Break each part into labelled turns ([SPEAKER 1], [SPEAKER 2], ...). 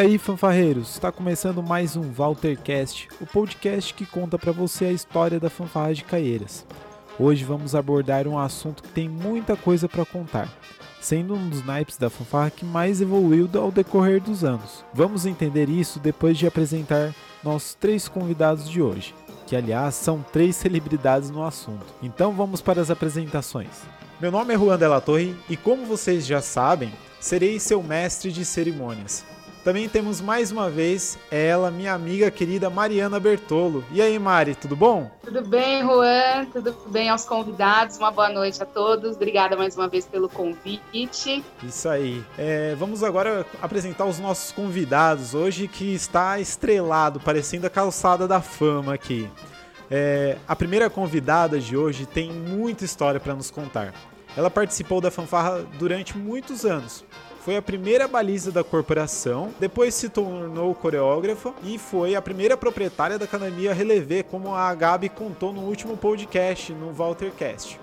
[SPEAKER 1] aí, fanfarreiros, está começando mais um Waltercast, o podcast que conta para você a história da fanfarra de Caieiras. Hoje vamos abordar um assunto que tem muita coisa para contar, sendo um dos naipes da fanfarra que mais evoluiu ao decorrer dos anos. Vamos entender isso depois de apresentar nossos três convidados de hoje, que aliás são três celebridades no assunto. Então vamos para as apresentações. Meu nome é Juan Della Torre e como vocês já sabem, serei seu mestre de cerimônias. Também temos mais uma vez ela, minha amiga querida Mariana Bertolo. E aí, Mari, tudo bom?
[SPEAKER 2] Tudo bem, Juan? Tudo bem aos convidados? Uma boa noite a todos. Obrigada mais uma vez pelo convite.
[SPEAKER 1] Isso aí. É, vamos agora apresentar os nossos convidados hoje que está estrelado, parecendo a calçada da fama aqui. É, a primeira convidada de hoje tem muita história para nos contar. Ela participou da fanfarra durante muitos anos foi a primeira baliza da corporação, depois se tornou coreógrafa e foi a primeira proprietária da academia Relevé, como a Gabi contou no último podcast, no Waltercast.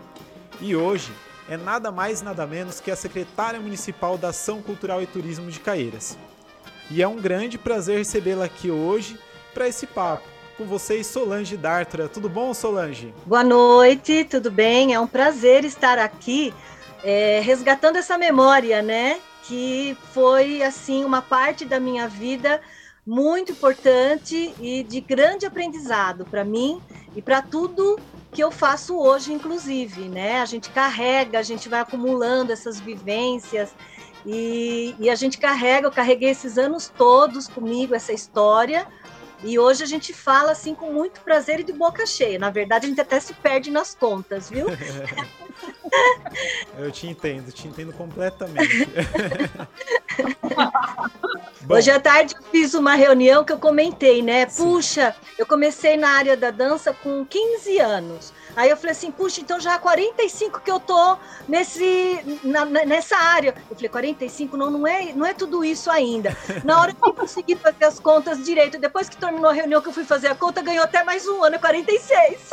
[SPEAKER 1] E hoje é nada mais nada menos que a secretária municipal da Ação Cultural e Turismo de Caeiras. E é um grande prazer recebê-la aqui hoje para esse papo. Com vocês, Solange Dartra. Tudo bom, Solange?
[SPEAKER 3] Boa noite, tudo bem? É um prazer estar aqui é, resgatando essa memória, né? Que foi assim uma parte da minha vida muito importante e de grande aprendizado para mim e para tudo que eu faço hoje, inclusive, né? A gente carrega, a gente vai acumulando essas vivências e, e a gente carrega, eu carreguei esses anos todos comigo essa história e hoje a gente fala assim com muito prazer e de boca cheia. Na verdade, a gente até se perde nas contas, viu?
[SPEAKER 1] Eu te entendo, te entendo completamente.
[SPEAKER 3] Hoje à tarde eu fiz uma reunião que eu comentei, né? Puxa, eu comecei na área da dança com 15 anos. Aí eu falei assim, puxa, então já há 45 que eu tô nesse, na, nessa área. Eu falei, 45? Não, não é, não é tudo isso ainda. Na hora que eu consegui fazer as contas direito, depois que terminou a reunião que eu fui fazer a conta, ganhou até mais um ano, é 46.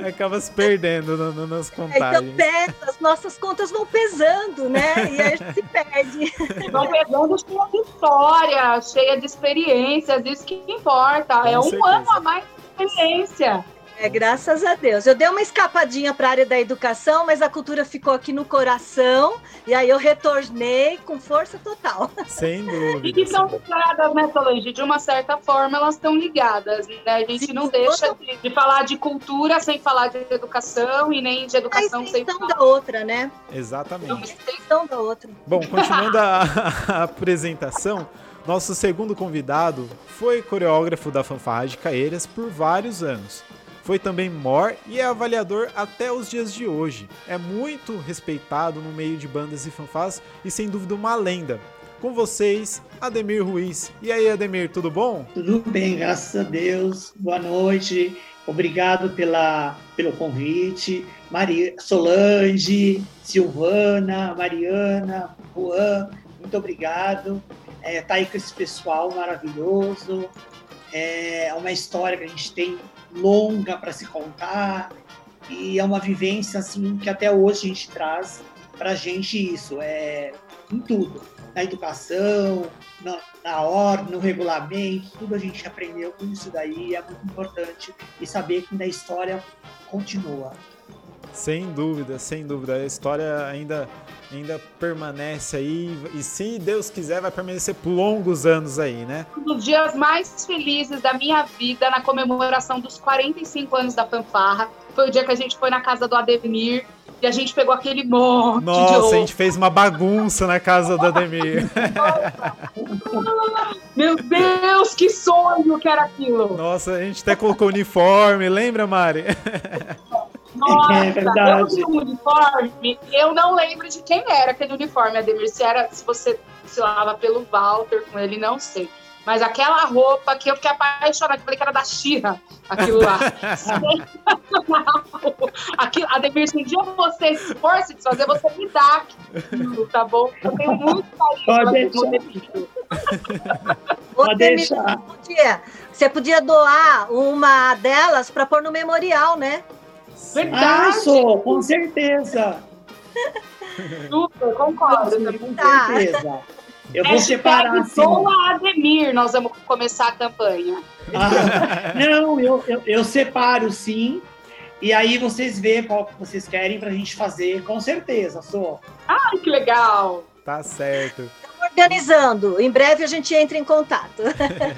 [SPEAKER 1] Acaba se perdendo no, no, nas contagens.
[SPEAKER 3] É, então pesa, as nossas contas vão pesando, né? E aí a gente se perde.
[SPEAKER 2] Vão pesando cheia de história, cheia de experiências, isso que importa. Com é um certeza. ano a mais de experiência.
[SPEAKER 3] É, graças a Deus. Eu dei uma escapadinha para a área da educação, mas a cultura ficou aqui no coração e aí eu retornei com força total.
[SPEAKER 1] Sem dúvida.
[SPEAKER 2] E que são ligadas, né, Solange? De uma certa forma, elas estão ligadas, né? A gente Sim, não deixa de, de, falar de cultura sem falar de educação e nem de educação sem falar.
[SPEAKER 3] da outra, né?
[SPEAKER 1] Exatamente.
[SPEAKER 3] extensão da outra.
[SPEAKER 1] Bom, continuando a, a apresentação, nosso segundo convidado foi coreógrafo da fanfarra de Caeiras por vários anos. Foi também mor e é avaliador até os dias de hoje. É muito respeitado no meio de bandas e fanfás e sem dúvida uma lenda. Com vocês, Ademir Ruiz. E aí, Ademir, tudo bom?
[SPEAKER 4] Tudo bem, graças a Deus. Boa noite. Obrigado pela, pelo convite. Maria, Solange, Silvana, Mariana, Juan, muito obrigado. É, tá aí com esse pessoal maravilhoso. É uma história que a gente tem longa para se contar. E é uma vivência assim que até hoje a gente traz para a gente isso. É em tudo. Na educação na, na ordem no regulamento tudo a gente aprendeu com isso daí. É muito importante e saber que a história continua.
[SPEAKER 1] Sem dúvida, sem dúvida. A história ainda, ainda permanece aí e se Deus quiser vai permanecer por longos anos aí, né?
[SPEAKER 2] Um dos dias mais felizes da minha vida na comemoração dos 45 anos da fanfarra foi o dia que a gente foi na casa do Ademir e a gente pegou aquele monte
[SPEAKER 1] Nossa, a gente fez uma bagunça na casa do Ademir.
[SPEAKER 2] Meu Deus, que sonho que era aquilo!
[SPEAKER 1] Nossa, a gente até colocou uniforme, lembra, Mari?
[SPEAKER 2] Nossa, é verdade. eu vi um uniforme, eu não lembro de quem era aquele uniforme, Ademir. Se, era, se você se lava pelo Walter com ele, não sei. Mas aquela roupa que eu fiquei apaixonada, falei que era da Xirra, aquilo lá. aquilo, Ademir, se um dia você se for se desfazer, você me dá aquilo, tá bom? Eu tenho muito carinho
[SPEAKER 4] Pode deixar. Pode deixar. Você
[SPEAKER 3] podia, você podia doar uma delas para pôr no memorial, né?
[SPEAKER 4] Verdade. Ah, sou, com certeza.
[SPEAKER 2] Super, concordo.
[SPEAKER 4] Com certeza. Eu vou separar.
[SPEAKER 2] Assim. a Ademir, nós vamos começar a campanha.
[SPEAKER 4] Ah, não, eu, eu, eu, separo sim. E aí vocês vê qual que vocês querem pra gente fazer, com certeza, sou.
[SPEAKER 2] Ai, que legal!
[SPEAKER 1] Tá certo.
[SPEAKER 3] Organizando. Em breve a gente entra em contato.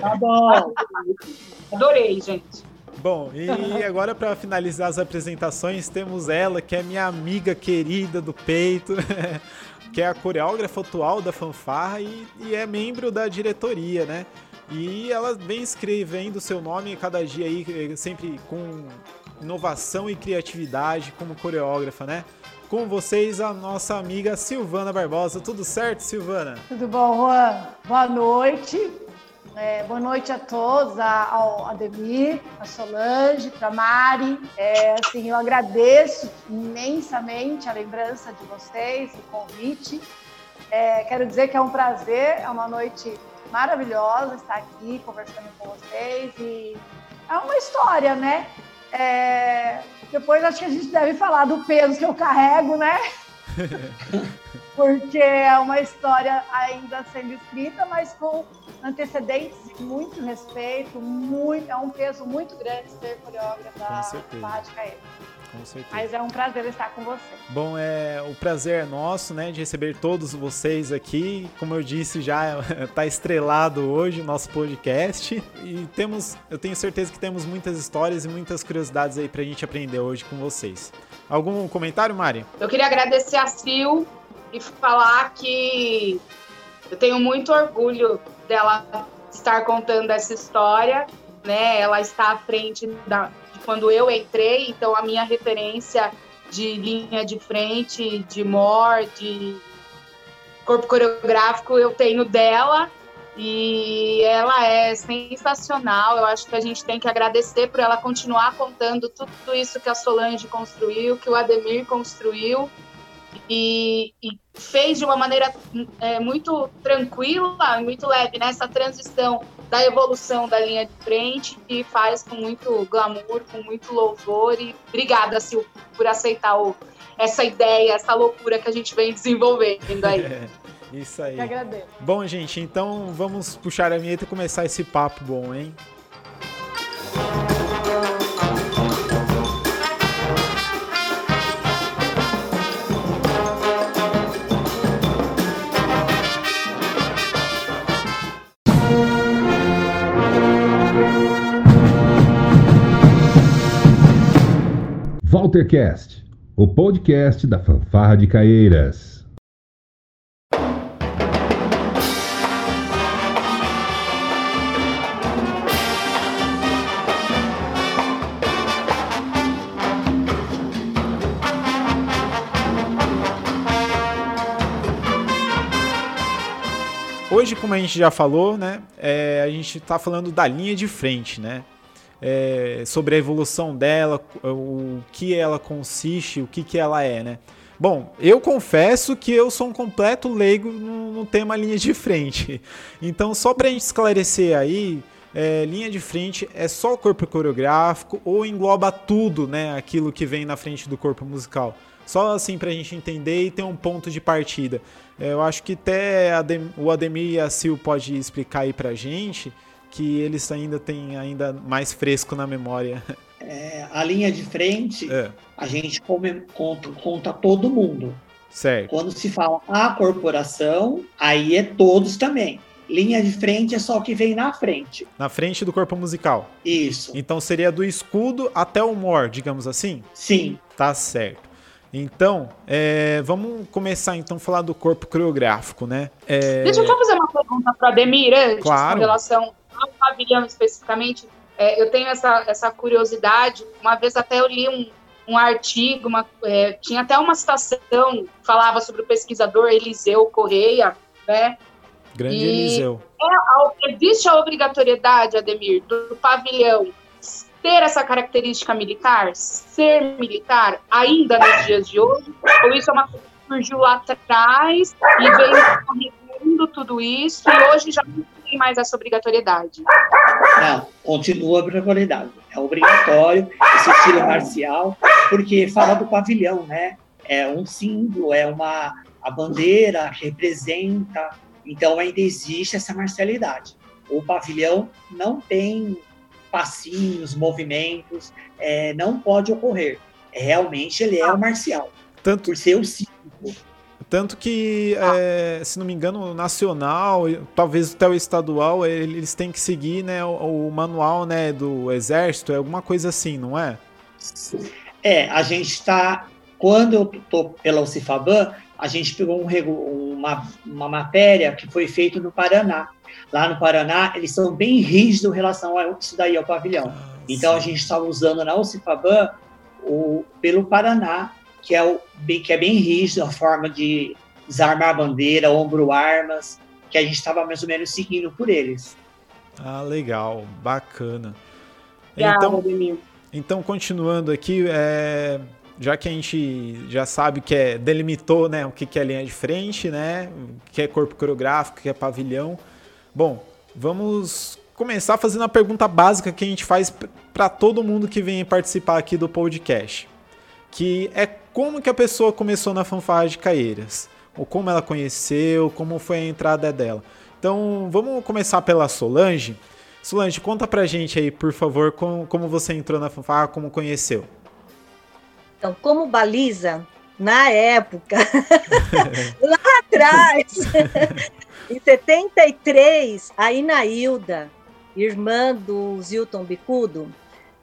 [SPEAKER 4] Tá bom.
[SPEAKER 2] Adorei, gente.
[SPEAKER 1] Bom, e agora para finalizar as apresentações, temos ela, que é minha amiga querida do peito, que é a coreógrafa atual da fanfarra e, e é membro da diretoria, né? E ela vem escrevendo seu nome cada dia aí, sempre com inovação e criatividade como coreógrafa, né? Com vocês, a nossa amiga Silvana Barbosa. Tudo certo, Silvana?
[SPEAKER 5] Tudo bom, Juan? Boa noite. É, boa noite a todos, ao Ademir, a Solange, para Mari. É, assim, eu agradeço imensamente a lembrança de vocês, o convite. É, quero dizer que é um prazer, é uma noite maravilhosa estar aqui conversando com vocês e é uma história, né? É, depois acho que a gente deve falar do peso que eu carrego, né? Porque é uma história ainda sendo escrita, mas com antecedentes de muito respeito, muito, é um peso muito grande ser coreógrafa mágica
[SPEAKER 1] com certeza.
[SPEAKER 5] Mas é um prazer estar com você.
[SPEAKER 1] Bom, é, o prazer é nosso, né, de receber todos vocês aqui. Como eu disse, já está estrelado hoje o nosso podcast. E temos, eu tenho certeza que temos muitas histórias e muitas curiosidades aí para a gente aprender hoje com vocês. Algum comentário, Mari?
[SPEAKER 2] Eu queria agradecer a Sil e falar que eu tenho muito orgulho dela estar contando essa história, né? Ela está à frente da, de quando eu entrei, então a minha referência de linha de frente, de mor, de corpo coreográfico eu tenho dela e ela é sensacional. Eu acho que a gente tem que agradecer por ela continuar contando tudo isso que a Solange construiu, que o Ademir construiu e, e fez de uma maneira é, muito tranquila, muito leve nessa né? transição da evolução da linha de frente e faz com muito glamour, com muito louvor e obrigada Sil por aceitar o, essa ideia, essa loucura que a gente vem desenvolvendo aí.
[SPEAKER 1] É, isso aí. Bom, gente, então vamos puxar a vinheta e começar esse papo bom, hein?
[SPEAKER 6] Waltercast, o podcast da Fanfarra de Caeiras.
[SPEAKER 1] Hoje, como a gente já falou, né, é, a gente está falando da linha de frente, né? É, sobre a evolução dela, o que ela consiste, o que, que ela é, né? Bom, eu confesso que eu sou um completo leigo no, no tema linha de frente. Então, só para a gente esclarecer aí, é, linha de frente é só o corpo coreográfico ou engloba tudo, né? Aquilo que vem na frente do corpo musical. Só assim para a gente entender e ter um ponto de partida. É, eu acho que até Adem o Ademir e a Sil pode explicar aí para a gente que eles ainda têm ainda mais fresco na memória.
[SPEAKER 4] É, a linha de frente, é. a gente come, conta, conta todo mundo.
[SPEAKER 1] Certo.
[SPEAKER 4] Quando se fala a corporação, aí é todos também. Linha de frente é só o que vem na frente.
[SPEAKER 1] Na frente do corpo musical.
[SPEAKER 4] Isso.
[SPEAKER 1] Então seria do escudo até o mor, digamos assim?
[SPEAKER 4] Sim.
[SPEAKER 1] Tá certo. Então, é, vamos começar então a falar do corpo coreográfico, né?
[SPEAKER 2] É... Deixa eu só fazer uma pergunta para Ademir antes,
[SPEAKER 1] claro.
[SPEAKER 2] com relação ao pavilhão especificamente, é, eu tenho essa, essa curiosidade. Uma vez até eu li um, um artigo, uma, é, tinha até uma citação falava sobre o pesquisador Eliseu Correia, né?
[SPEAKER 1] Grande e Eliseu.
[SPEAKER 2] É, existe a obrigatoriedade, Ademir, do pavilhão ter essa característica militar, ser militar, ainda nos dias de hoje? Ou isso é uma coisa que surgiu lá atrás e veio corrigindo tudo isso e hoje já não tem mais essa obrigatoriedade.
[SPEAKER 4] Não, continua a obrigatoriedade. É obrigatório esse estilo marcial, porque fala do pavilhão, né? É um símbolo, é uma a bandeira representa Então ainda existe essa marcialidade. O pavilhão não tem passinhos, movimentos, é, não pode ocorrer. Realmente ele é o marcial.
[SPEAKER 1] Tanto,
[SPEAKER 4] por ser o cívico.
[SPEAKER 1] Tanto que, ah. é, se não me engano, o nacional, talvez até o estadual, eles têm que seguir né, o, o manual né, do exército, é alguma coisa assim, não é?
[SPEAKER 4] É, a gente está. Quando eu estou pela UCIFABAN, a gente pegou um, uma, uma matéria que foi feita no Paraná. Lá no Paraná, eles são bem rígidos em relação a isso daí ao pavilhão. Ah, então, sim. a gente está usando na UCIFABAN o, pelo Paraná, que é, o, que é bem rígido a forma de desarmar a bandeira, ombro armas, que a gente estava mais ou menos seguindo por eles.
[SPEAKER 1] Ah, legal, bacana. Então, então, continuando aqui, é, já que a gente já sabe que é, delimitou né, o que, que é linha de frente, né, o que é corpo coreográfico, o que é pavilhão. Bom, vamos começar fazendo a pergunta básica que a gente faz para todo mundo que vem participar aqui do podcast, que é como que a pessoa começou na fanfarra de Caeiras, ou como ela conheceu, como foi a entrada dela. Então, vamos começar pela Solange. Solange, conta pra gente aí, por favor, como, como você entrou na fanfarra, como conheceu.
[SPEAKER 3] Então, como baliza, na época, lá atrás, em 73, a Inailda, irmã do Zilton Bicudo,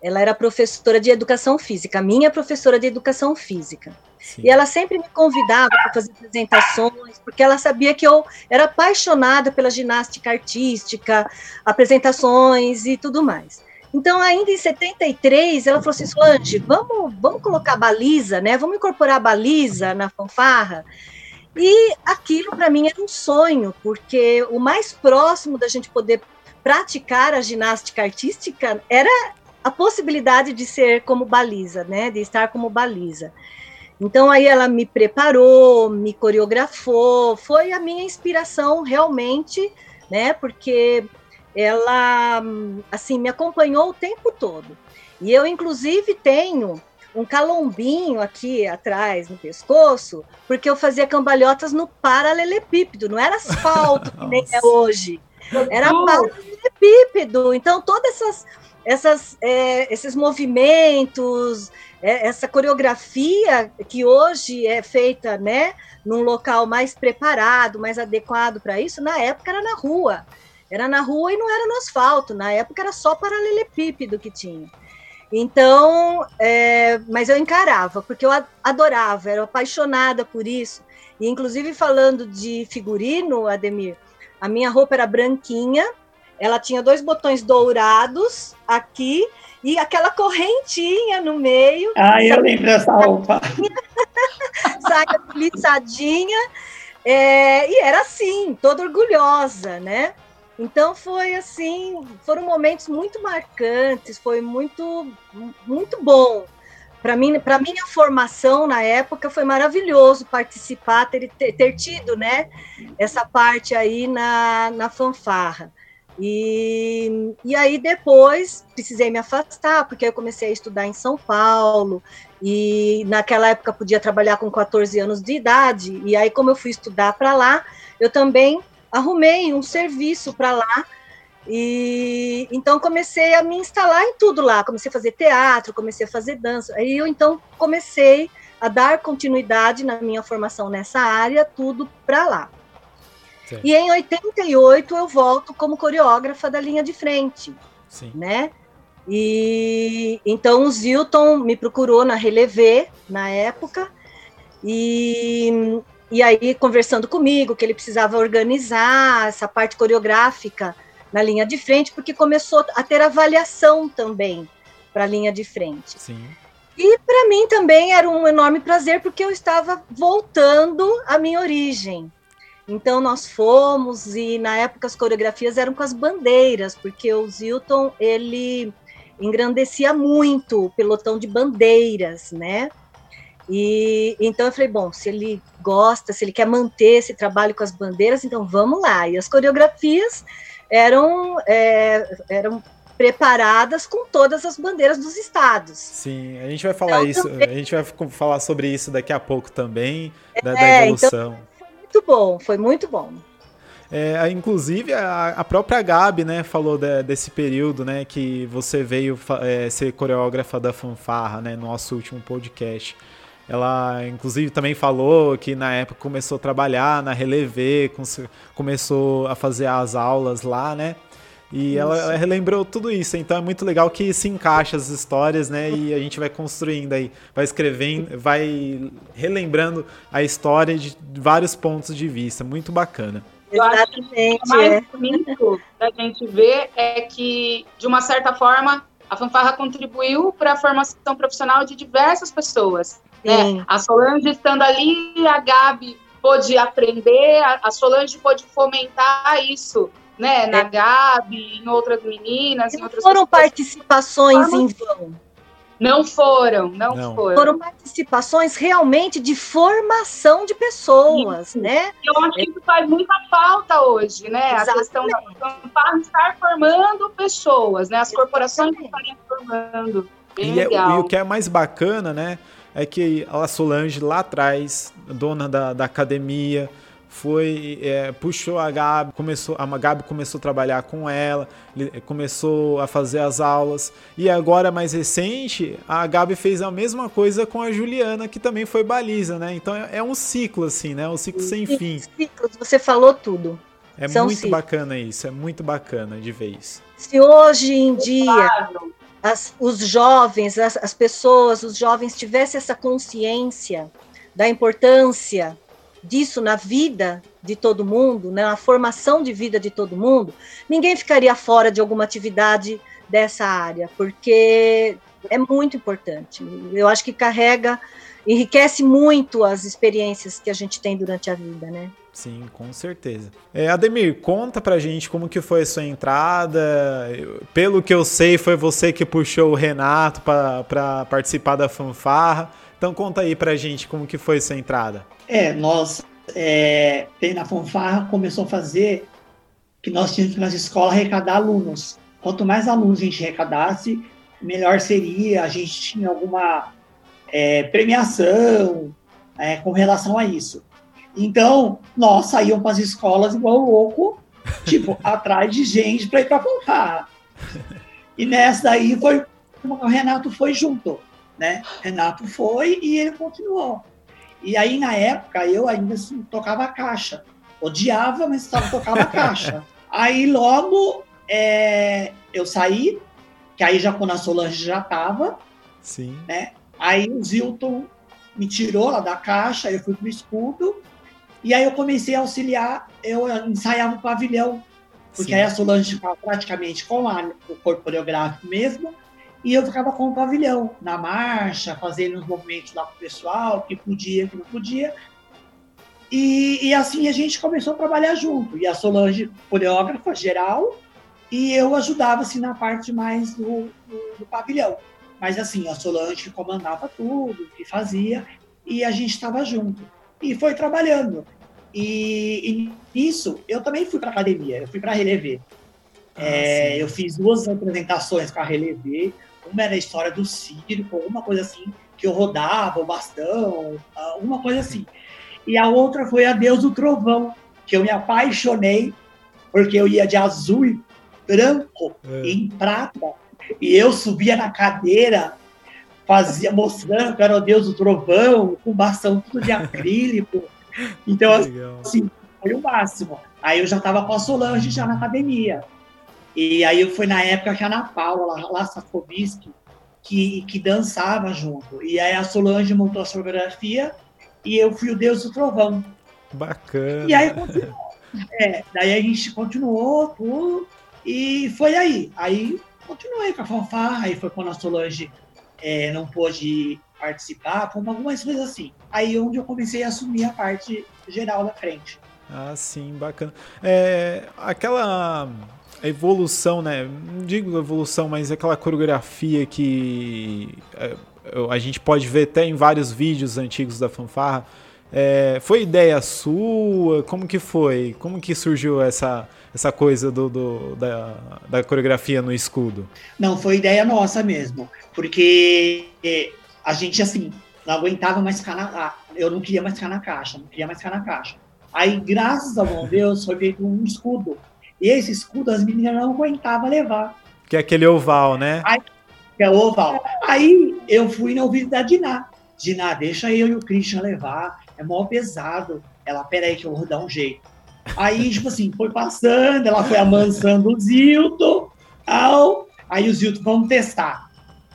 [SPEAKER 3] ela era professora de educação física, minha professora de educação física. Sim. E ela sempre me convidava para fazer apresentações, porque ela sabia que eu era apaixonada pela ginástica artística, apresentações e tudo mais. Então, ainda em 73, ela falou assim: Solange, vamos, vamos colocar baliza, né? Vamos incorporar a baliza na fanfarra. E aquilo para mim era um sonho, porque o mais próximo da gente poder praticar a ginástica artística era a possibilidade de ser como baliza, né? De estar como baliza. Então aí ela me preparou, me coreografou, foi a minha inspiração realmente, né? Porque ela assim me acompanhou o tempo todo. E eu inclusive tenho um calombinho aqui atrás no pescoço, porque eu fazia cambalhotas no paralelepípedo, não era asfalto que nem é hoje. Era paralelepípedo. Então todas essas essas, é, esses movimentos, é, essa coreografia que hoje é feita, né, num local mais preparado, mais adequado para isso, na época era na rua. Era na rua e não era no asfalto. Na época era só paralelepípedo que tinha. Então, é, mas eu encarava, porque eu adorava, era apaixonada por isso. E, inclusive, falando de figurino, Ademir, a minha roupa era branquinha, ela tinha dois botões dourados aqui e aquela correntinha no meio.
[SPEAKER 4] Ah, eu lembro dessa roupa.
[SPEAKER 3] saia liçadinha. É, e era assim, toda orgulhosa, né? Então foi assim, foram momentos muito marcantes, foi muito muito bom. Para mim, para minha formação na época foi maravilhoso participar, ter, ter, ter tido, né, essa parte aí na, na fanfarra. E, e aí depois precisei me afastar, porque eu comecei a estudar em São Paulo, e naquela época podia trabalhar com 14 anos de idade, e aí como eu fui estudar para lá, eu também arrumei um serviço para lá, e então comecei a me instalar em tudo lá, comecei a fazer teatro, comecei a fazer dança, aí eu então comecei a dar continuidade na minha formação nessa área, tudo para lá. Sim. E em 88 eu volto como coreógrafa da linha de frente, Sim. né? E então o Zilton me procurou na Relevé na época e e aí conversando comigo que ele precisava organizar essa parte coreográfica na linha de frente, porque começou a ter avaliação também para a linha de frente.
[SPEAKER 1] Sim.
[SPEAKER 3] E para mim também era um enorme prazer, porque eu estava voltando à minha origem. Então nós fomos e na época as coreografias eram com as bandeiras, porque o Zilton ele engrandecia muito o pelotão de bandeiras, né? E então eu falei, bom, se ele gosta, se ele quer manter esse trabalho com as bandeiras, então vamos lá. E as coreografias eram é, eram preparadas com todas as bandeiras dos estados.
[SPEAKER 1] Sim, a gente vai falar então, isso, também... a gente vai falar sobre isso daqui a pouco também, da, é, da evolução.
[SPEAKER 3] Então, muito bom, foi muito bom.
[SPEAKER 1] É, inclusive, a, a, própria Gabi, né, falou de, desse período, né, que você veio é, ser coreógrafa da fanfarra, né, no nosso último podcast. Ela, inclusive, também falou que na época começou a trabalhar na Relevê, começou a fazer as aulas lá, né? E isso. ela relembrou tudo isso, então é muito legal que se encaixa as histórias, né? E a gente vai construindo aí, vai escrevendo, vai relembrando a história de vários pontos de vista. Muito bacana.
[SPEAKER 2] Eu acho que o mais é. bonito da gente ver é que, de uma certa forma, a fanfarra contribuiu para a formação profissional de diversas pessoas. Né? A Solange estando ali, a Gabi pôde aprender, a Solange pôde fomentar isso né, na é. Gabi, em outras meninas, em outras
[SPEAKER 3] foram pessoas. participações em vão.
[SPEAKER 2] Não foram, não, não, foram.
[SPEAKER 3] Foram participações realmente de formação de pessoas, isso. né?
[SPEAKER 2] Eu acho que isso faz muita falta hoje, né? Exatamente. A questão da estar formando pessoas, né? As corporações estarem formando. Bem e,
[SPEAKER 1] é, e o que é mais bacana, né? É que a Solange lá atrás, dona da, da academia, foi é, puxou a Gabi, começou a Gabi começou a trabalhar com ela, começou a fazer as aulas e agora mais recente a Gabi fez a mesma coisa com a Juliana que também foi baliza, né? Então é, é um ciclo assim, né? Um ciclo sem fim.
[SPEAKER 3] Ciclos, você falou tudo.
[SPEAKER 1] É São muito ciclos. bacana isso, é muito bacana de isso.
[SPEAKER 3] Se hoje em dia as, os jovens, as, as pessoas, os jovens tivessem essa consciência da importância disso na vida de todo mundo, né, na formação de vida de todo mundo, ninguém ficaria fora de alguma atividade dessa área, porque é muito importante. Eu acho que carrega, enriquece muito as experiências que a gente tem durante a vida, né?
[SPEAKER 1] Sim, com certeza. É, Ademir, conta pra gente como que foi a sua entrada. Pelo que eu sei, foi você que puxou o Renato para participar da fanfarra. Então conta aí pra gente como que foi a sua entrada.
[SPEAKER 4] É, nós é, na fanfarra começou a fazer que nós tínhamos que nas escolas arrecadar alunos. Quanto mais alunos a gente arrecadasse, melhor seria. A gente tinha alguma é, premiação é, com relação a isso. Então, nós saíamos para as escolas igual louco, tipo, atrás de gente para ir para fanfarra. E nessa daí foi o Renato foi junto, né? Renato foi e ele continuou. E aí, na época, eu ainda assim, tocava caixa. Odiava, mas tocava caixa. Aí, logo, é, eu saí, que aí já quando a Solange já estava.
[SPEAKER 1] Sim.
[SPEAKER 4] Né? Aí o Zilton me tirou lá da caixa, eu fui pro escudo. E aí eu comecei a auxiliar, eu ensaiava o pavilhão. Porque Sim. aí a Solange ficava praticamente com a, o corpo coreográfico mesmo. E eu ficava com o pavilhão, na marcha, fazendo os movimentos lá com o pessoal, que podia, que não podia. E, e, assim a gente começou a trabalhar junto. E a Solange, coreógrafa geral, e eu ajudava assim, na parte mais do, do, do pavilhão. Mas assim, a Solange comandava tudo, que fazia, e a gente estava junto. E foi trabalhando. E, e nisso, eu também fui para academia, eu fui para Relever. Ah, é, eu fiz duas apresentações com a Relever, uma era a história do circo, alguma coisa assim, que eu rodava o bastão, alguma coisa assim. E a outra foi a Deus do Trovão, que eu me apaixonei, porque eu ia de azul e branco é. em prata, e eu subia na cadeira, fazia mostrando que era o Deus do Trovão, com bastão tudo de acrílico. Então, assim, foi o máximo. Aí eu já estava com a Solange já na academia. E aí foi na época que a Ana Paula, lá, lá que, que dançava junto. E aí a Solange montou a fotografia e eu fui o Deus do Trovão.
[SPEAKER 1] Bacana.
[SPEAKER 4] E aí continuou. É, daí a gente continuou tudo e foi aí. Aí continuei com a fanfarra, aí foi quando a Solange é, não pôde participar, como algumas coisas assim. Aí onde eu comecei a assumir a parte geral da frente.
[SPEAKER 1] Ah, sim, bacana. É, aquela a evolução, né? Não digo evolução, mas aquela coreografia que é, a gente pode ver até em vários vídeos antigos da fanfarra. É, foi ideia sua? Como que foi? Como que surgiu essa, essa coisa do, do da, da, coreografia no escudo?
[SPEAKER 4] Não, foi ideia nossa mesmo. Porque a gente, assim, não aguentava mais ficar na... Eu não queria mais ficar na caixa, não queria mais ficar na caixa. Aí, graças ao bom Deus, foi feito um escudo. E esse escudo as meninas não aguentavam levar.
[SPEAKER 1] Que é aquele oval, né?
[SPEAKER 4] Aí, que é oval. Aí eu fui no ouvido da Diná. Diná, deixa eu e o Christian levar. É mó pesado. Ela, peraí que eu vou dar um jeito. Aí, tipo assim, foi passando, ela foi amansando o Zilton, tal. Aí o Zilton, vamos testar.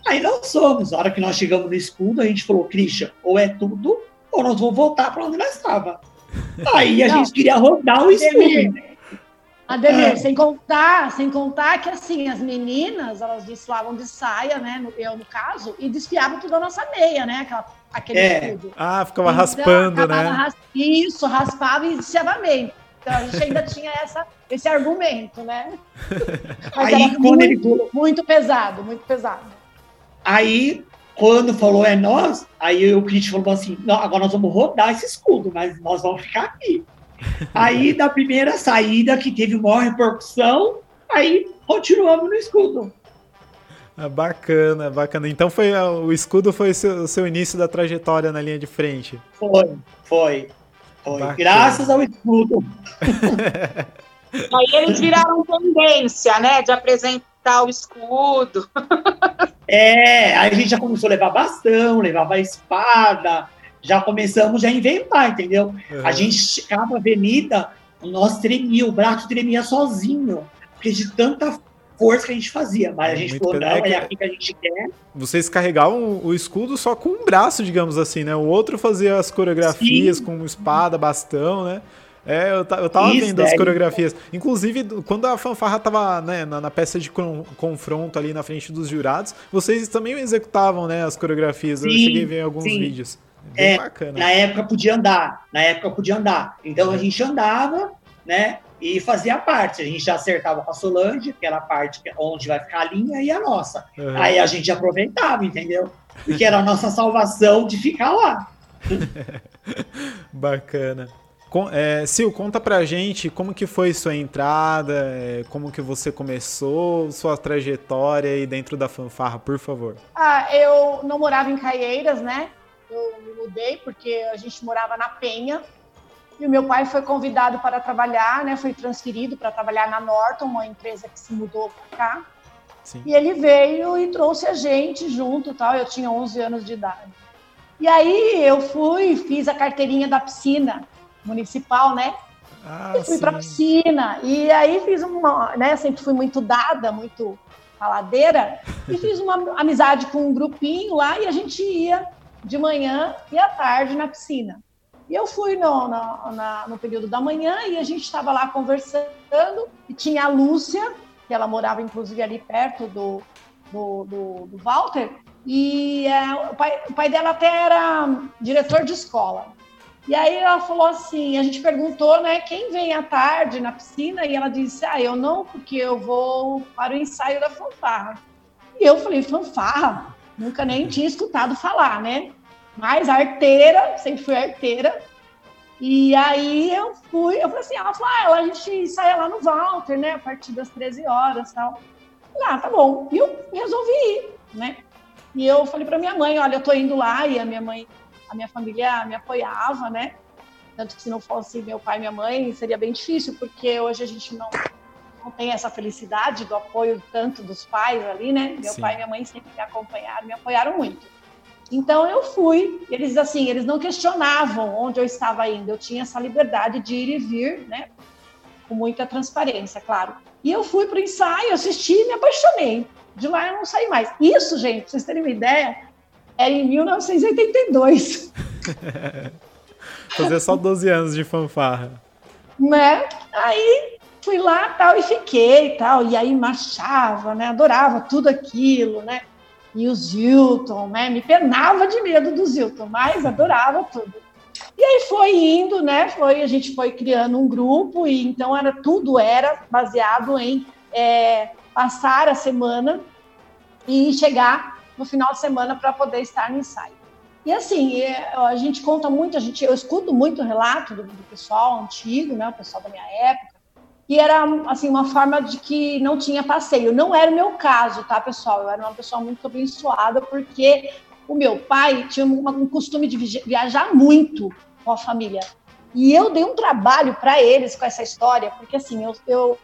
[SPEAKER 4] Aí nós somos. A hora que nós chegamos no escudo, a gente falou, Christian, ou é tudo, ou nós vamos voltar para onde nós estava. Aí a
[SPEAKER 5] Não.
[SPEAKER 4] gente queria rodar o escudo.
[SPEAKER 5] Ademir,
[SPEAKER 4] Ah.
[SPEAKER 5] sem contar, sem contar que assim, as meninas, elas desfilavam de saia, né? Eu, no caso, e desfiavam tudo a nossa meia, né? Aquela, aquele
[SPEAKER 4] É.
[SPEAKER 5] escudo.
[SPEAKER 1] Ah, ficava
[SPEAKER 5] Então,
[SPEAKER 1] raspando, né?
[SPEAKER 5] ras- Isso, raspava e desfiava a meia. Então a gente ainda tinha essa, esse argumento, né? Mas
[SPEAKER 4] Aí,
[SPEAKER 5] era
[SPEAKER 4] quando
[SPEAKER 5] muito,
[SPEAKER 4] ele
[SPEAKER 5] muito pesado, muito pesado.
[SPEAKER 4] Aí, quando falou é nós, aí o Christian falou assim: não, agora nós vamos rodar esse escudo, mas nós vamos ficar aqui. Aí, da primeira saída, que teve maior repercussão, aí continuamos no escudo.
[SPEAKER 1] Ah, bacana, bacana. Então foi ah, o escudo foi o seu, seu início da trajetória na linha de frente.
[SPEAKER 4] Foi, foi. Foi.
[SPEAKER 1] Bacana.
[SPEAKER 4] Graças ao escudo.
[SPEAKER 2] Aí eles viraram tendência, né? De apresentar o escudo.
[SPEAKER 4] É, aí a gente já começou a levar bastão, levava espada, já começamos a inventar, entendeu? A
[SPEAKER 1] Uhum.
[SPEAKER 4] gente chegava a avenida, o nosso tremia, o braço tremia sozinho, porque de tanta força que a gente fazia. Mas a gente
[SPEAKER 1] Muito
[SPEAKER 4] falou, não,
[SPEAKER 1] pesado.
[SPEAKER 4] é aqui que a gente quer.
[SPEAKER 1] Vocês carregavam o escudo só com um braço, digamos assim, né? O outro fazia as coreografias com espada, bastão, né? É, eu, eu tava
[SPEAKER 4] Isso,
[SPEAKER 1] vendo as
[SPEAKER 4] é.
[SPEAKER 1] coreografias. Inclusive, do- quando a fanfarra tava né, na, na peça de con- confronto ali na frente dos jurados, vocês também executavam né, as coreografias. eu
[SPEAKER 4] Sim,
[SPEAKER 1] cheguei a ver alguns
[SPEAKER 4] sim.
[SPEAKER 1] vídeos. Bem
[SPEAKER 4] É,
[SPEAKER 1] bacana.
[SPEAKER 4] Na época podia andar, na época podia andar. Então a gente andava, né? E fazia a parte. A gente já acertava com a Solange, que era a parte onde vai ficar a linha, e a nossa.
[SPEAKER 1] Uhum.
[SPEAKER 4] Aí a gente aproveitava, entendeu? Porque era a nossa salvação de ficar lá.
[SPEAKER 1] Bacana. Com, é, Sil, conta pra gente como que foi sua entrada, é, como que você começou, sua trajetória aí dentro da fanfarra, por favor.
[SPEAKER 5] Ah, eu não morava em Caieiras, né? Eu me mudei porque a gente morava na Penha. E o meu pai foi convidado para trabalhar, né? Foi transferido para trabalhar na Norton, uma empresa que se mudou para cá.
[SPEAKER 1] Sim.
[SPEAKER 5] E ele veio e trouxe a gente junto, tal. Eu tinha 11 anos de idade. E aí eu fui, fiz a carteirinha da piscina municipal, né?
[SPEAKER 1] Ah,
[SPEAKER 5] E fui para piscina. E aí fiz uma, né? Sempre fui muito dada, muito faladeira. E fiz uma amizade com um grupinho lá e a gente ia de manhã e à tarde na piscina. E eu fui no, no, na- no período da manhã e a gente estava lá conversando. E tinha a Lúcia, que ela morava inclusive ali perto do, do, do, do Walter. E é, o, pai, o pai dela até era diretor de escola. E aí ela falou assim, a gente perguntou, né, quem vem à tarde na piscina? E ela disse, ah, eu não, porque eu vou para o ensaio da fanfarra. E eu falei, fanfarra? Nunca nem tinha escutado falar, né? Mas arteira, sempre fui arteira. E aí eu fui, eu falei assim, ela falou, ah, a gente ensaia lá no Walter, né, a partir das 13 horas e tal. Ah, tá bom. E eu resolvi ir, né? E eu falei para minha mãe, olha, eu tô indo lá, e a minha mãe a minha família me apoiava, né? Tanto que se não fosse meu pai e minha mãe, seria bem difícil, porque hoje a gente não, não tem essa felicidade do apoio tanto dos pais ali, né? Meu
[SPEAKER 1] Sim.
[SPEAKER 5] pai e minha mãe sempre me acompanharam, me apoiaram muito. Então eu fui, eles assim, eles não questionavam onde eu estava indo, eu tinha essa liberdade de ir e vir, né? Com muita transparência, claro. E eu fui para o ensaio, assisti e me apaixonei. De lá eu não saí mais. Isso, gente, pra vocês terem uma ideia, era em 1982.
[SPEAKER 1] Fazer só 12 anos de fanfarra.
[SPEAKER 5] né? Aí fui lá tal e fiquei tal, e aí marchava, né? Adorava tudo aquilo, né? E o Zilton, né? Me penava de medo do Zilton, mas adorava tudo. E aí foi indo, né? Foi a gente foi criando um grupo e então era tudo era baseado em é, passar a semana e chegar no final de semana para poder estar no ensaio. E assim, é, a gente conta muito, a gente, eu escuto muito relato do, do pessoal antigo, né, o pessoal da minha época, que era assim uma forma de que não tinha passeio. Não era o meu caso, tá, pessoal? Eu era uma pessoa muito abençoada porque o meu pai tinha uma- um costume de vi- viajar muito com a família. E eu dei um trabalho para eles com essa história, porque assim, eu, eu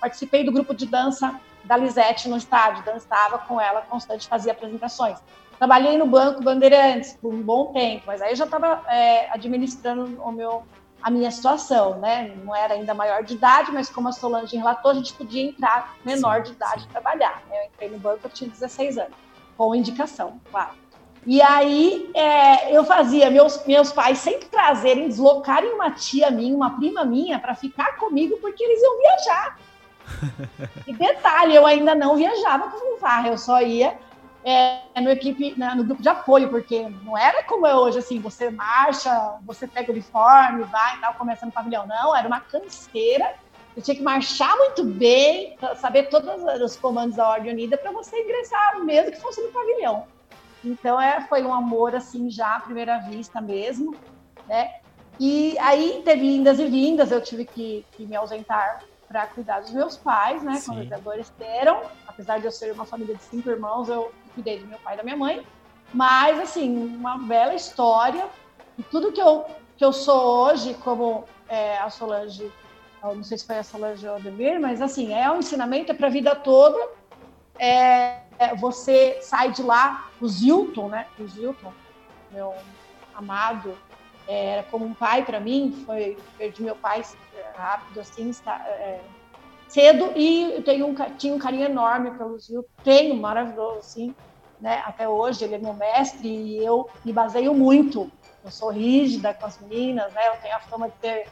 [SPEAKER 5] participei do grupo de dança da Lisete no estádio, dançava com ela constante, fazia apresentações. Trabalhei no Banco Bandeirantes por um bom tempo, mas aí eu já estava é, administrando o meu, a minha situação, né? Não era ainda maior de idade, mas como a Solange relatou, a gente podia entrar menor sim, de idade sim. trabalhar. Eu entrei no banco, eu tinha 16 anos, com indicação, claro. E aí é, eu fazia meus, meus pais sempre trazerem, deslocarem uma tia minha, uma prima minha, para ficar comigo, porque eles iam viajar. e detalhe, eu ainda não viajava com o VAR, eu só ia é, no equipe, né, no grupo de apoio, porque não era como é hoje, assim, você marcha, você pega o uniforme, vai e tal, começa no pavilhão. Não, era uma canseira. Você tinha que marchar muito bem, saber todos os comandos da Ordem Unida para você ingressar, mesmo que fosse no pavilhão. Então, é, foi um amor, assim, já à primeira vista mesmo, né? E aí teve indas e vindas, eu tive que, que me ausentar para cuidar dos meus pais, né? Sim. Quando os adoeceram. Apesar de eu ser uma família de cinco irmãos, eu cuidei do meu pai e da minha mãe. Mas, assim, uma bela história. E tudo que eu, que eu sou hoje, como é, a Solange, não sei se foi a Solange ou Ademir, mas, assim, é um ensinamento é para a vida toda. É, é, você sai de lá, o Zilton, né? O Zilton, meu amado, é, era como um pai para mim. Foi perdi meu pai é, rápido, assim, está, cedo e eu tenho um, tinha um carinho enorme pelo Zilton. Tenho, maravilhoso, assim, né? Até hoje ele é meu mestre e eu me baseio muito. Eu sou rígida com as meninas, né? Eu tenho a fama de ter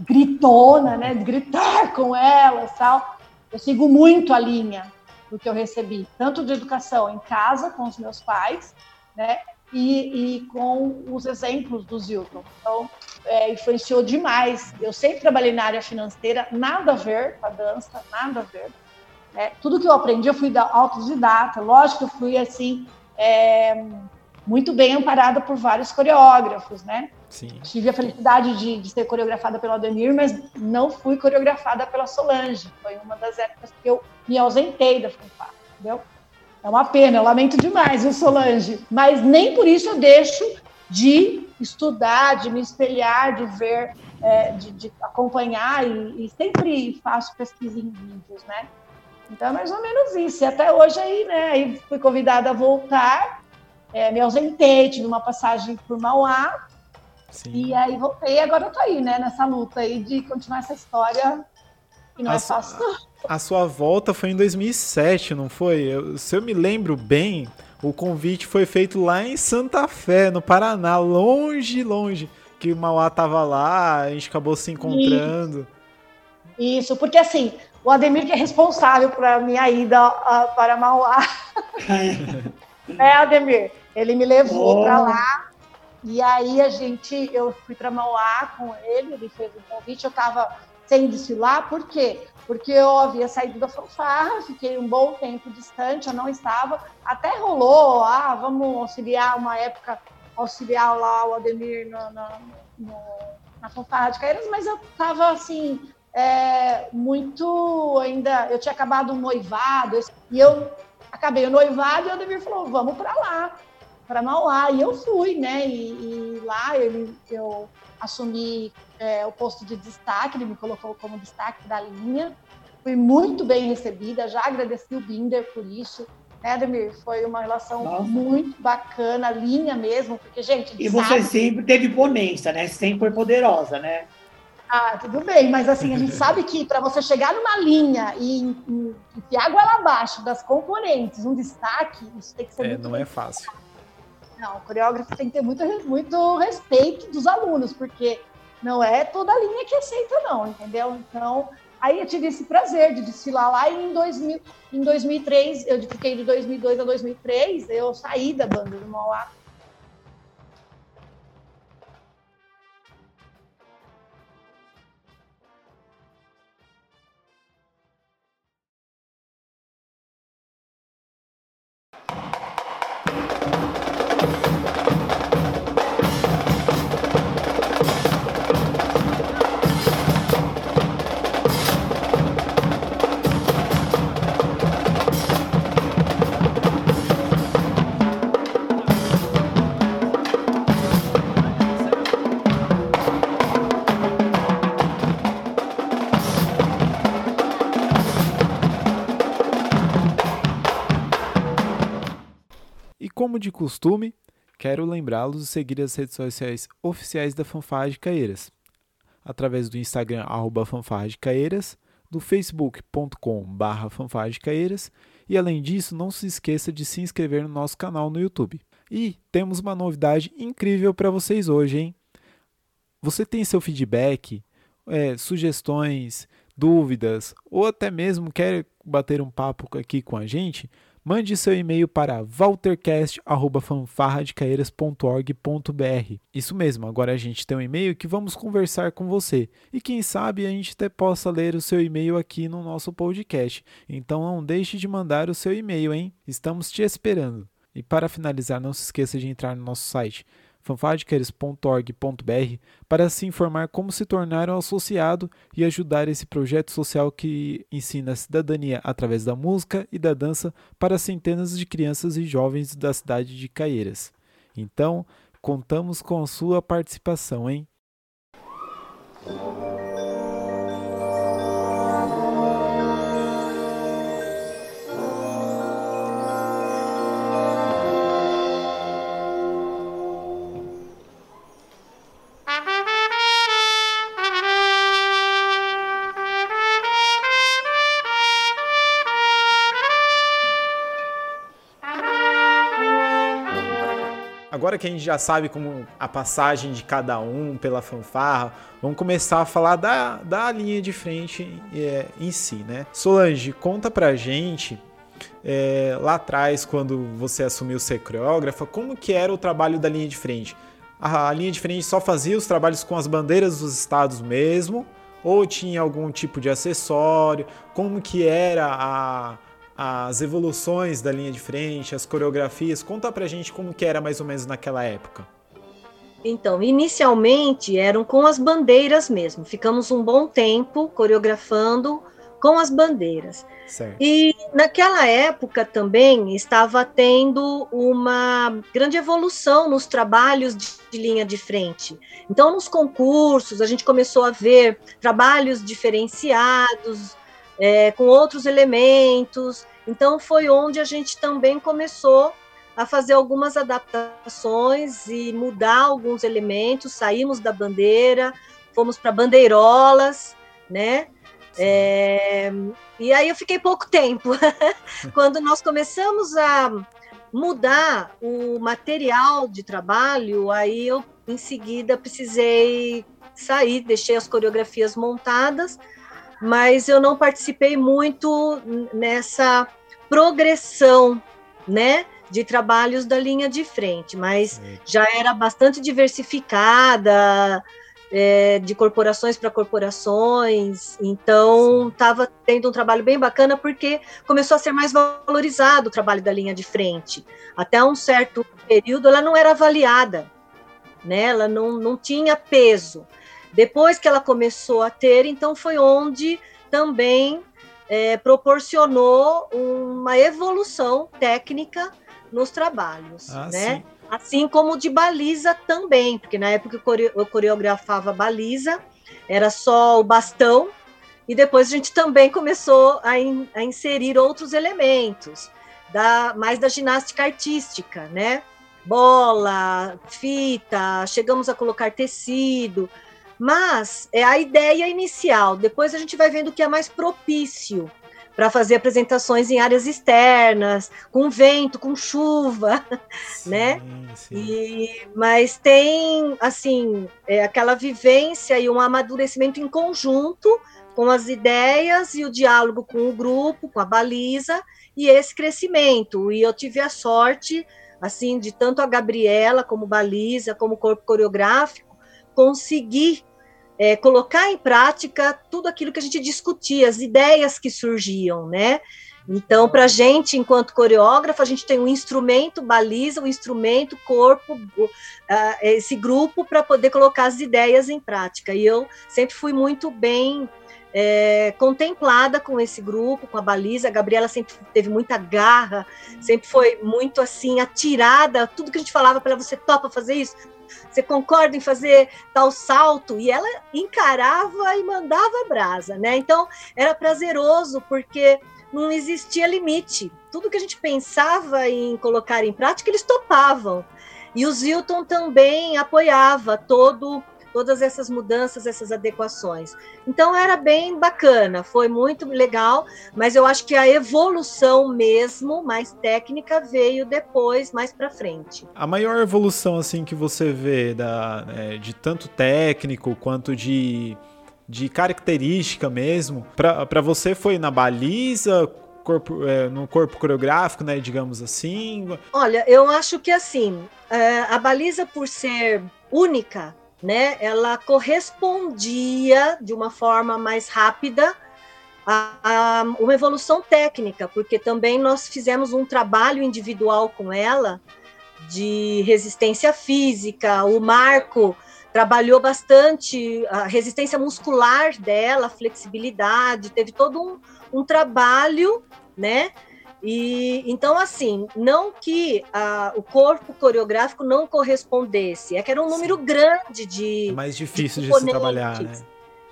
[SPEAKER 5] gritona, né? De gritar com elas, tal. Eu sigo muito a linha do que eu recebi, tanto de educação em casa com os meus pais, né? E, e com os exemplos do Zilton. Então, é, influenciou demais. Eu sempre trabalhei na área financeira, nada a ver com a dança, nada a ver. É, tudo que eu aprendi, eu fui da autodidata. Lógico que eu fui, assim, é, muito bem amparada por vários coreógrafos, né? Sim. Tive a felicidade de, de, ser coreografada pelo Ademir, mas não fui coreografada pela Solange. Foi uma das épocas que eu me ausentei da fanfarra, entendeu? É uma pena, eu lamento demais, viu, Solange? Mas nem por isso eu deixo de estudar, de me espelhar, de ver, é, de, de, acompanhar e, e, sempre faço pesquisa em vídeos, né? Então é mais ou menos isso. E até hoje aí, né? Aí fui convidada a voltar, é, me ausentei, tive uma passagem por Mauá. Sim. E aí voltei e agora eu tô aí, né? Nessa luta aí de continuar essa história que não a é fácil.
[SPEAKER 1] A sua volta foi em 2007, não foi? Eu, se eu me lembro bem, o convite foi feito lá em Santa Fé, no Paraná, longe, longe. Que o Mauá tava lá, a gente acabou se encontrando.
[SPEAKER 5] Isso, Isso porque assim, o Ademir que é responsável para minha ida uh, para Mauá. é, Ademir. Ele me levou oh. para lá. E aí a gente, eu fui para Mauá com ele, ele fez o convite, eu estava sem desfilar, por quê? Porque eu havia saído da fanfarra, fiquei um bom tempo distante, eu não estava. Até rolou, ah, vamos auxiliar uma época, auxiliar lá o Ademir no, no, no, na fanfarra de Caeiras, mas eu estava assim, é, muito ainda. Eu tinha acabado um noivado, e eu acabei o noivado e o Ademir falou: vamos para lá, para Mauá. E eu fui, né? E, e lá ele, eu assumi é, o posto de destaque, ele me colocou como destaque da linha. Fui muito bem recebida, já agradeci o Binder por isso. Né, Ademir? Foi uma relação Nossa. muito bacana, linha mesmo, porque, gente.
[SPEAKER 4] E você sempre teve ponência, né? Sempre foi poderosa, né?
[SPEAKER 5] Ah, tudo bem, mas assim, a gente sabe que para você chegar numa linha e enfiar água lá abaixo das componentes, um destaque, isso tem que ser.
[SPEAKER 1] É,
[SPEAKER 5] muito
[SPEAKER 1] não é fácil.
[SPEAKER 5] Não, o coreógrafo tem que ter muito, muito respeito dos alunos, porque não é toda linha que aceita, não, entendeu? Então, aí eu tive esse prazer de desfilar lá e em, 2000, em 2003, eu fiquei de 2002 a 2003, eu saí da banda do Mauá
[SPEAKER 1] como de costume, quero lembrá-los de seguir as redes sociais oficiais da Fanfarra de Caeiras, através do Instagram arroba Fanfarra de Caeiras, do facebook.com barra Fanfarra de Caeiras e além disso, não se esqueça de se inscrever no nosso canal no YouTube. E temos uma novidade incrível para vocês hoje, hein? Você tem seu feedback, é, sugestões, dúvidas ou até mesmo quer bater um papo aqui com a gente? Mande seu e-mail para waltercast.fanfarradecaeiras.org.br. Isso mesmo, agora a gente tem um e-mail que vamos conversar com você. E quem sabe a gente até possa ler o seu e-mail aqui no nosso podcast. Então não deixe de mandar o seu e-mail, hein? Estamos te esperando. E para finalizar, não se esqueça de entrar no nosso site fanfardequeres.org.br para se informar como se tornar um associado e ajudar esse projeto social que ensina a cidadania através da música e da dança para centenas de crianças e jovens da cidade de Caieiras. Então, contamos com a sua participação, hein? Agora que a gente já sabe como a passagem de cada um pela fanfarra, vamos começar a falar da, da linha de frente é, em si, né? Solange, conta pra gente é, lá atrás, quando você assumiu ser coreógrafa, como que era o trabalho da linha de frente? A, a linha de frente só fazia os trabalhos com as bandeiras dos estados mesmo? Ou tinha algum tipo de acessório? Como que era a, as evoluções da linha de frente, as coreografias. Conta pra gente como que era mais ou menos naquela época.
[SPEAKER 3] Então, inicialmente eram com as bandeiras mesmo. Ficamos um bom tempo coreografando com as bandeiras. Certo. E naquela época também estava tendo uma grande evolução nos trabalhos de, de, linha de frente. Então, nos concursos, a gente começou a ver trabalhos diferenciados, é, com outros elementos. Então, foi onde a gente também começou a fazer algumas adaptações e mudar alguns elementos. Saímos da bandeira, fomos para bandeirolas, né? É, e aí eu fiquei pouco tempo. Quando nós começamos a mudar o material de trabalho, aí eu em seguida precisei sair, deixei as coreografias montadas mas eu não participei muito nessa progressão, né, de trabalhos da linha de frente, mas já era bastante diversificada, é, de corporações para corporações, então estava tendo um trabalho bem bacana porque começou a ser mais valorizado o trabalho da linha de frente. Até um certo período ela não era avaliada, né? ela não, não tinha peso. Depois que ela começou a ter, então foi onde também é, proporcionou uma evolução técnica nos trabalhos, ah, né? Sim. Assim como de baliza também, porque na época eu coreografava baliza, era só o bastão, e depois a gente também começou a, in, a inserir outros elementos, da, mais da ginástica artística, né? Bola, fita, chegamos a colocar tecido, mas é a ideia inicial. Depois a gente vai vendo o que é mais propício para fazer apresentações em áreas externas, com vento, com chuva, sim, né? Sim. E, mas tem assim é, aquela vivência e um amadurecimento em conjunto com as ideias e o diálogo com o grupo, com a baliza e esse crescimento. E eu tive a sorte assim de tanto a Gabriela como baliza, como corpo coreográfico conseguir é, colocar em prática tudo aquilo que a gente discutia, as ideias que surgiam, né? Então, para a gente, enquanto coreógrafa, a gente tem um instrumento, baliza, um instrumento, corpo, uh, esse grupo para poder colocar as ideias em prática. E eu sempre fui muito bem é, contemplada com esse grupo, com a baliza. A Gabriela sempre teve muita garra, sempre foi muito assim, atirada. Tudo que a gente falava para ela, você topa fazer isso? Você concorda em fazer tal salto? E ela encarava e mandava brasa, né? Então era prazeroso porque não existia limite. Tudo que a gente pensava em colocar em prática, eles topavam. E o Zilton também apoiava todo todas essas mudanças, essas adequações. Então era bem bacana, foi muito legal, mas eu acho que a evolução mesmo, mais técnica, veio depois, mais para frente.
[SPEAKER 1] A maior evolução assim que você vê da, é, de tanto técnico quanto de, de característica mesmo, para você foi na baliza, corpo, é, no corpo coreográfico, né, digamos assim?
[SPEAKER 3] Olha, eu acho que assim, é, a baliza por ser única, né, ela correspondia de uma forma mais rápida a, a, uma evolução técnica, porque também nós fizemos um trabalho individual com ela de resistência física, o Marco trabalhou bastante a resistência muscular dela, flexibilidade, teve todo um, um trabalho, né, e então, assim, não que a, o corpo coreográfico não correspondesse, é que era um número Sim. grande de.
[SPEAKER 1] É mais difícil de, de se trabalhar, né?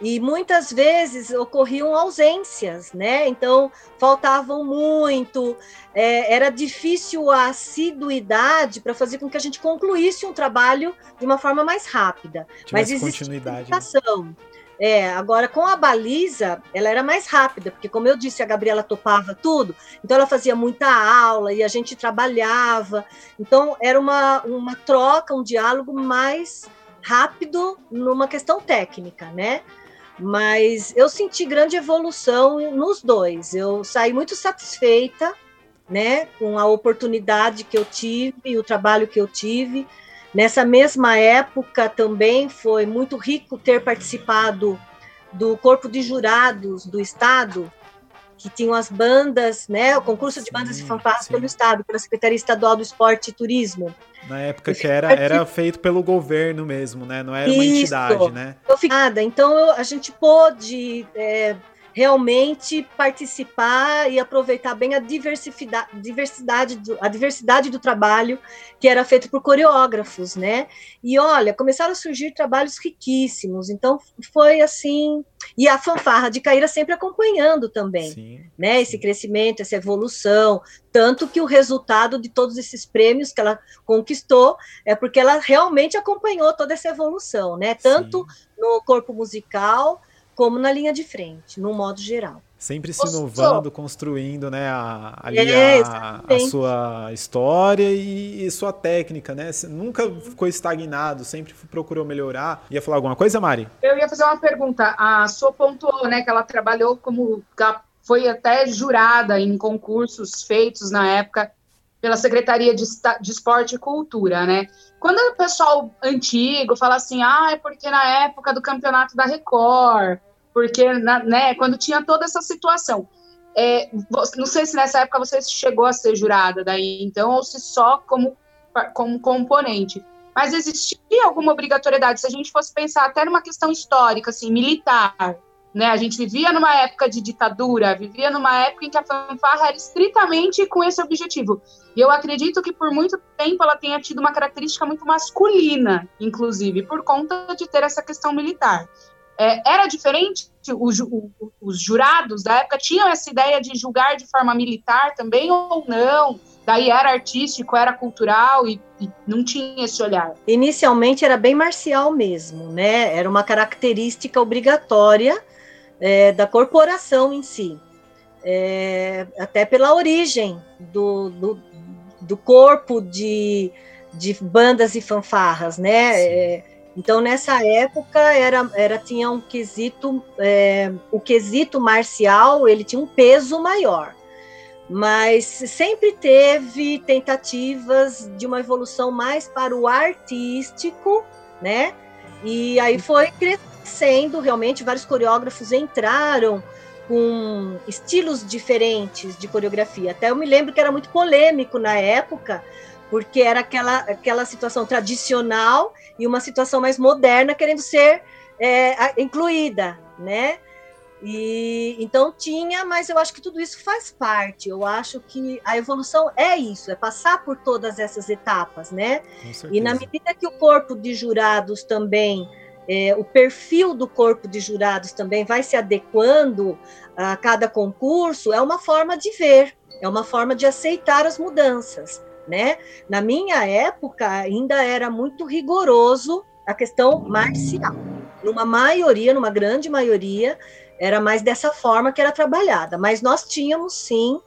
[SPEAKER 3] E muitas vezes ocorriam ausências, né? Então faltavam muito, é, era difícil a assiduidade para fazer com que a gente concluísse um trabalho de uma forma mais rápida.
[SPEAKER 1] Tivesse Mas existe continuidade.
[SPEAKER 3] Né? É, agora com a baliza, ela era mais rápida, porque como eu disse, a Gabriela topava tudo, então ela fazia muita aula e a gente trabalhava. Então era uma, uma troca, um diálogo mais rápido numa questão técnica, né? Mas eu senti grande evolução nos dois. Eu saí muito satisfeita, né, com a oportunidade que eu tive e o trabalho que eu tive. Nessa mesma época também foi muito rico ter participado do corpo de jurados do estado, que tinham as bandas, né, o concurso de bandas sim, e fanfarras pelo estado, pela Secretaria Estadual do Esporte e Turismo.
[SPEAKER 1] Na época que era, era feito pelo governo mesmo, né? Não era uma Isso. entidade, né?
[SPEAKER 3] Eu fiquei, então a gente pôde é, realmente participar e aproveitar bem a diversidade, diversidade do, a diversidade do trabalho que era feito por coreógrafos, né? E olha, começaram a surgir trabalhos riquíssimos, então foi assim, e a fanfarra de Caíra sempre acompanhando também, sim, né? Sim. Esse crescimento, essa evolução, tanto que o resultado de todos esses prêmios que ela conquistou é porque ela realmente acompanhou toda essa evolução, né? Tanto sim. no corpo musical como na linha de frente, no modo geral.
[SPEAKER 1] Sempre se inovando, construindo né, a, ali é, a, a, sua história e, e, sua técnica, né? Você nunca ficou estagnado, sempre procurou melhorar. Ia falar alguma coisa, Mari?
[SPEAKER 2] Eu ia fazer uma pergunta. A sua pontuou, né, que ela trabalhou como foi até jurada em concursos feitos na época pela Secretaria de, de Esporte e Cultura, né? Quando o pessoal antigo fala assim, ah, é porque na época do campeonato da Record, porque, na, né, quando tinha toda essa situação. É, não sei se nessa época você chegou a ser jurada daí, então, ou se só como, como componente. Mas existia alguma obrigatoriedade, se a gente fosse pensar até numa questão histórica, assim, militar, né? A gente vivia numa época de ditadura, vivia numa época em que a fanfarra era estritamente com esse objetivo. E eu acredito que por muito tempo ela tenha tido uma característica muito masculina, inclusive, por conta de ter essa questão militar. É, era diferente, os, os jurados da época tinham essa ideia de julgar de forma militar também ou não? daí era artístico, era cultural e, e, não tinha esse olhar.
[SPEAKER 3] Inicialmente era bem marcial mesmo, né? Era uma característica obrigatória é, da corporação em si, é, até pela origem do, do, do corpo de, de, bandas e fanfarras, né? É, então nessa época era, era tinha um quesito, é, o quesito marcial ele tinha um peso maior, mas sempre teve tentativas de uma evolução mais para o artístico, né? E aí foi crescendo sendo realmente vários coreógrafos entraram com estilos diferentes de coreografia. Até eu me lembro que era muito polêmico na época, porque era aquela, aquela situação tradicional e uma situação mais moderna querendo ser é, incluída, né? E então tinha, mas eu acho que tudo isso faz parte. Eu acho que a evolução é isso, é passar por todas essas etapas, né? E na medida que o corpo de jurados também é, o perfil do corpo de jurados também vai se adequando a cada concurso, é uma forma de ver, é uma forma de aceitar as mudanças. Né? Na minha época, ainda era muito rigoroso a questão marcial. Numa maioria, numa grande maioria, era mais dessa forma que era trabalhada. Mas nós tínhamos, sim,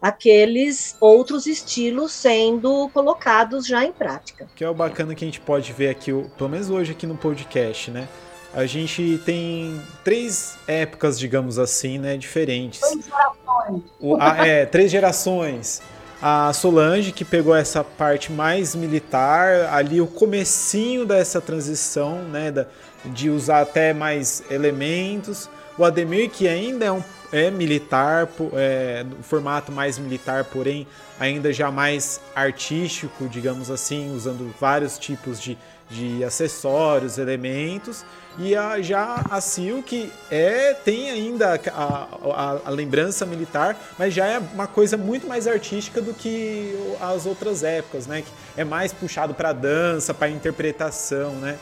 [SPEAKER 3] aqueles outros estilos sendo colocados já em prática.
[SPEAKER 1] Que é o bacana que a gente pode ver aqui, pelo menos hoje aqui no podcast, né? A gente tem três épocas, digamos assim, né, diferentes. Três gerações. O, a, é, três gerações. A Solange, que pegou essa parte mais militar, ali o comecinho dessa transição, né, da, de usar até mais elementos. O Ademir, que ainda é um é militar, é, formato mais militar, porém ainda já mais artístico, digamos assim, usando vários tipos de, de acessórios, elementos. E a, já a Sil, que é, tem ainda a, a, a, lembrança militar, mas já é uma coisa muito mais artística do que as outras épocas, né? Que é mais puxado para dança, para interpretação, né?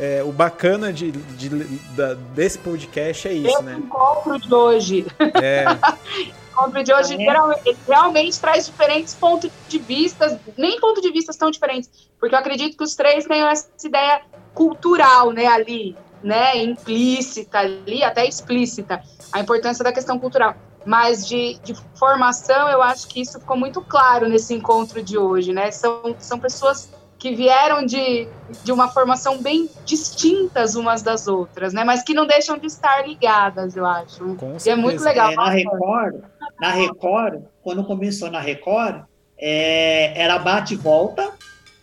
[SPEAKER 1] É, o bacana de, de, de, desse podcast é isso,
[SPEAKER 2] Esse
[SPEAKER 1] né?
[SPEAKER 2] encontro de hoje. É. o encontro de hoje é. realmente traz diferentes pontos de vista, nem pontos de vista tão diferentes, porque eu acredito que os três têm essa ideia cultural, né, ali, né, implícita ali, até explícita, a importância da questão cultural. Mas de, de formação, eu acho que isso ficou muito claro nesse encontro de hoje, né? São, são pessoas que vieram de, de uma formação bem distintas umas das outras, né? Mas que não deixam de estar ligadas, eu acho. Com e é muito legal.
[SPEAKER 4] É, na Record, na Record, quando começou na Record, é, era bate e volta,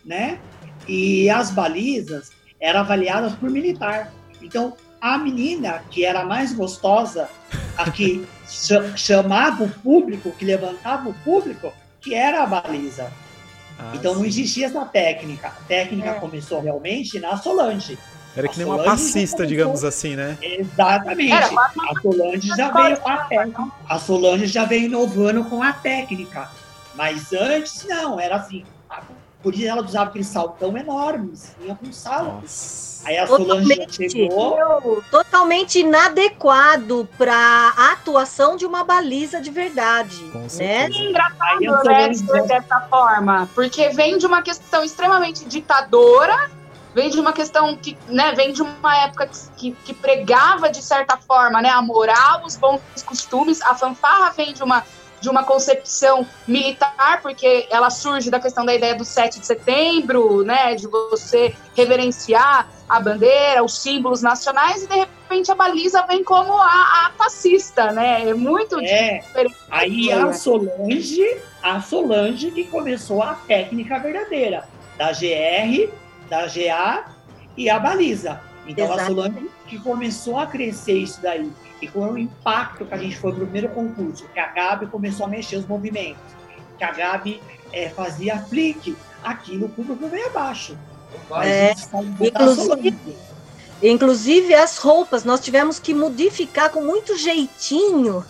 [SPEAKER 4] né? E as balizas eram avaliadas por militar. Então, a menina que era mais gostosa, a que chamava o público, que levantava o público, que era a baliza. Ah, então sim. não existia essa técnica. A técnica é. começou realmente na Solange.
[SPEAKER 1] Era que nem uma passista, digamos assim, né?
[SPEAKER 4] Exatamente. Era, a Solange já veio com a técnica. A Solange já veio inovando com a técnica. Mas antes, não, era assim. Por isso ela usava aquele saltão enorme, ia com salto. Aí a totalmente, chegou.
[SPEAKER 3] Totalmente inadequado para a atuação de uma baliza de verdade. Com né?
[SPEAKER 2] Engraçado, né, dessa forma, porque vem de uma questão extremamente ditadora, vem de uma questão que, né, vem de uma época que, que, pregava, de certa forma, né, a moral, os bons costumes, a fanfarra vem de uma de uma concepção militar, porque ela surge da questão da ideia do 7 de setembro, né, de você reverenciar a bandeira, os símbolos nacionais, e de repente a baliza vem como a, a fascista, né? É muito
[SPEAKER 4] é, diferente. Aí a Solange, a Solange que começou a técnica verdadeira, da GR, da GA e a baliza. Então Exatamente. a Solange que começou a crescer isso daí. E com o impacto que a gente foi pro primeiro concurso, que a Gabi começou a mexer os movimentos, que a Gabi é, fazia flick, aquilo o público veio abaixo.
[SPEAKER 3] É, inclusive, inclusive as roupas, nós tivemos que modificar com muito jeitinho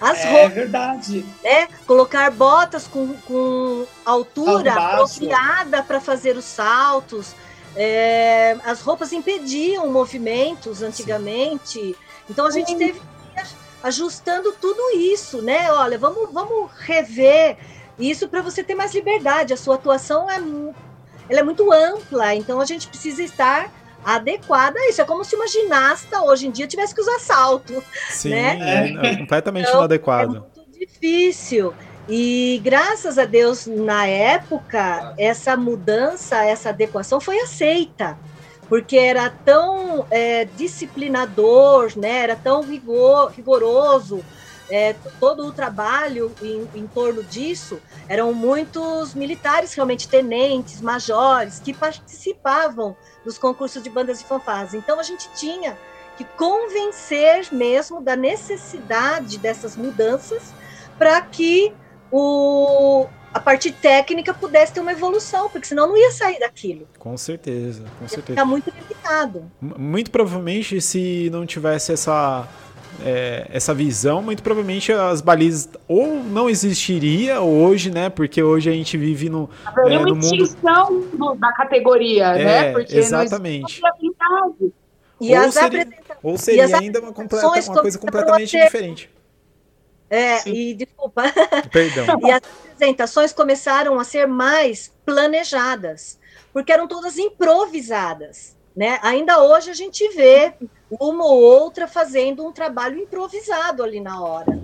[SPEAKER 3] as é, roupas. É
[SPEAKER 4] verdade.
[SPEAKER 3] Né? Colocar botas com, com altura apropriada para fazer os saltos. É, as roupas impediam movimentos antigamente. Sim. Então a gente teve que ir ajustando tudo isso, né? Olha, vamos, vamos rever isso para você ter mais liberdade. A sua atuação é, ela é muito ampla, então a gente precisa estar adequada a isso. É como se uma ginasta hoje em dia tivesse que usar salto.
[SPEAKER 1] Sim,
[SPEAKER 3] né?
[SPEAKER 1] é, é completamente então, inadequado.
[SPEAKER 3] É muito difícil. E graças a Deus, na época, essa mudança, essa adequação foi aceita porque era tão é, disciplinador, né? era tão rigor, rigoroso, é, todo o trabalho em, em, torno disso, eram muitos militares, realmente tenentes, majores, que participavam dos concursos de bandas e fanfarras. Então a gente tinha que convencer mesmo da necessidade dessas mudanças para que o, a parte técnica pudesse ter uma evolução, porque senão não ia sair daquilo.
[SPEAKER 1] Com certeza, com ia certeza.
[SPEAKER 3] Ficar muito limitado.
[SPEAKER 1] Muito provavelmente, se não tivesse essa é, essa visão, muito provavelmente as balizas ou não existiria hoje, né? Porque hoje a gente vive no,
[SPEAKER 2] é, no mundo
[SPEAKER 1] do,
[SPEAKER 2] da categoria,
[SPEAKER 1] é,
[SPEAKER 2] né? Porque
[SPEAKER 1] exatamente. E ou, seria, ou seria ainda uma, completa, uma coisa completamente diferente.
[SPEAKER 3] É, Sim. e desculpa.
[SPEAKER 1] Perdão.
[SPEAKER 3] E as apresentações começaram a ser mais planejadas, porque eram todas improvisadas. Né? Ainda hoje a gente vê uma ou outra fazendo um trabalho improvisado ali na hora.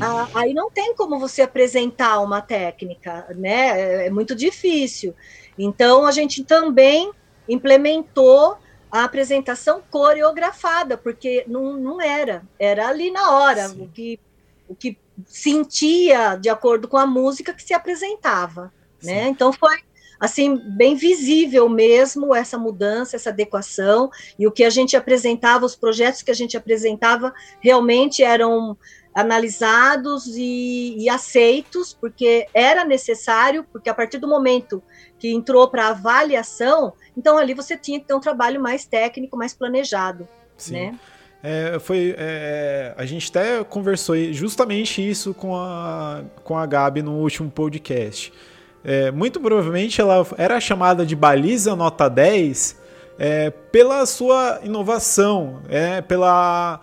[SPEAKER 3] Ah, aí não tem como você apresentar uma técnica, né? É, é muito difícil. Então a gente também implementou a apresentação coreografada, porque não, não era, era ali na hora, o que, o que sentia de acordo com a música que se apresentava, né? Então foi assim bem visível mesmo essa mudança, essa adequação e o que a gente apresentava, os projetos que a gente apresentava realmente eram analisados e, e aceitos, porque era necessário, porque a partir do momento que entrou para avaliação, então ali você tinha que ter um trabalho mais técnico, mais planejado, Sim. né?
[SPEAKER 1] É, foi, é, a gente até conversou justamente isso com a, com a Gabi no último podcast. É, muito provavelmente ela era chamada de baliza nota 10 é, pela sua inovação, é, pela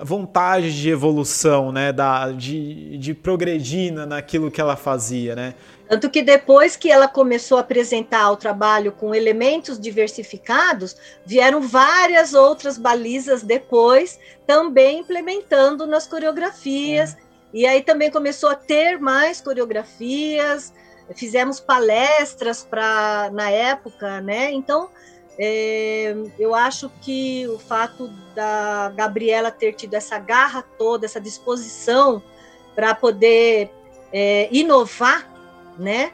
[SPEAKER 1] vontade de evolução, né, da, de, de progredir naquilo que ela fazia, né?
[SPEAKER 3] Tanto que depois que ela começou a apresentar o trabalho com elementos diversificados, vieram várias outras balizas depois, também implementando nas coreografias. É. E aí também começou a ter mais coreografias, fizemos palestras para na época, né? Então, é, eu acho que o fato da Gabriela ter tido essa garra toda, essa disposição para poder é, inovar, né,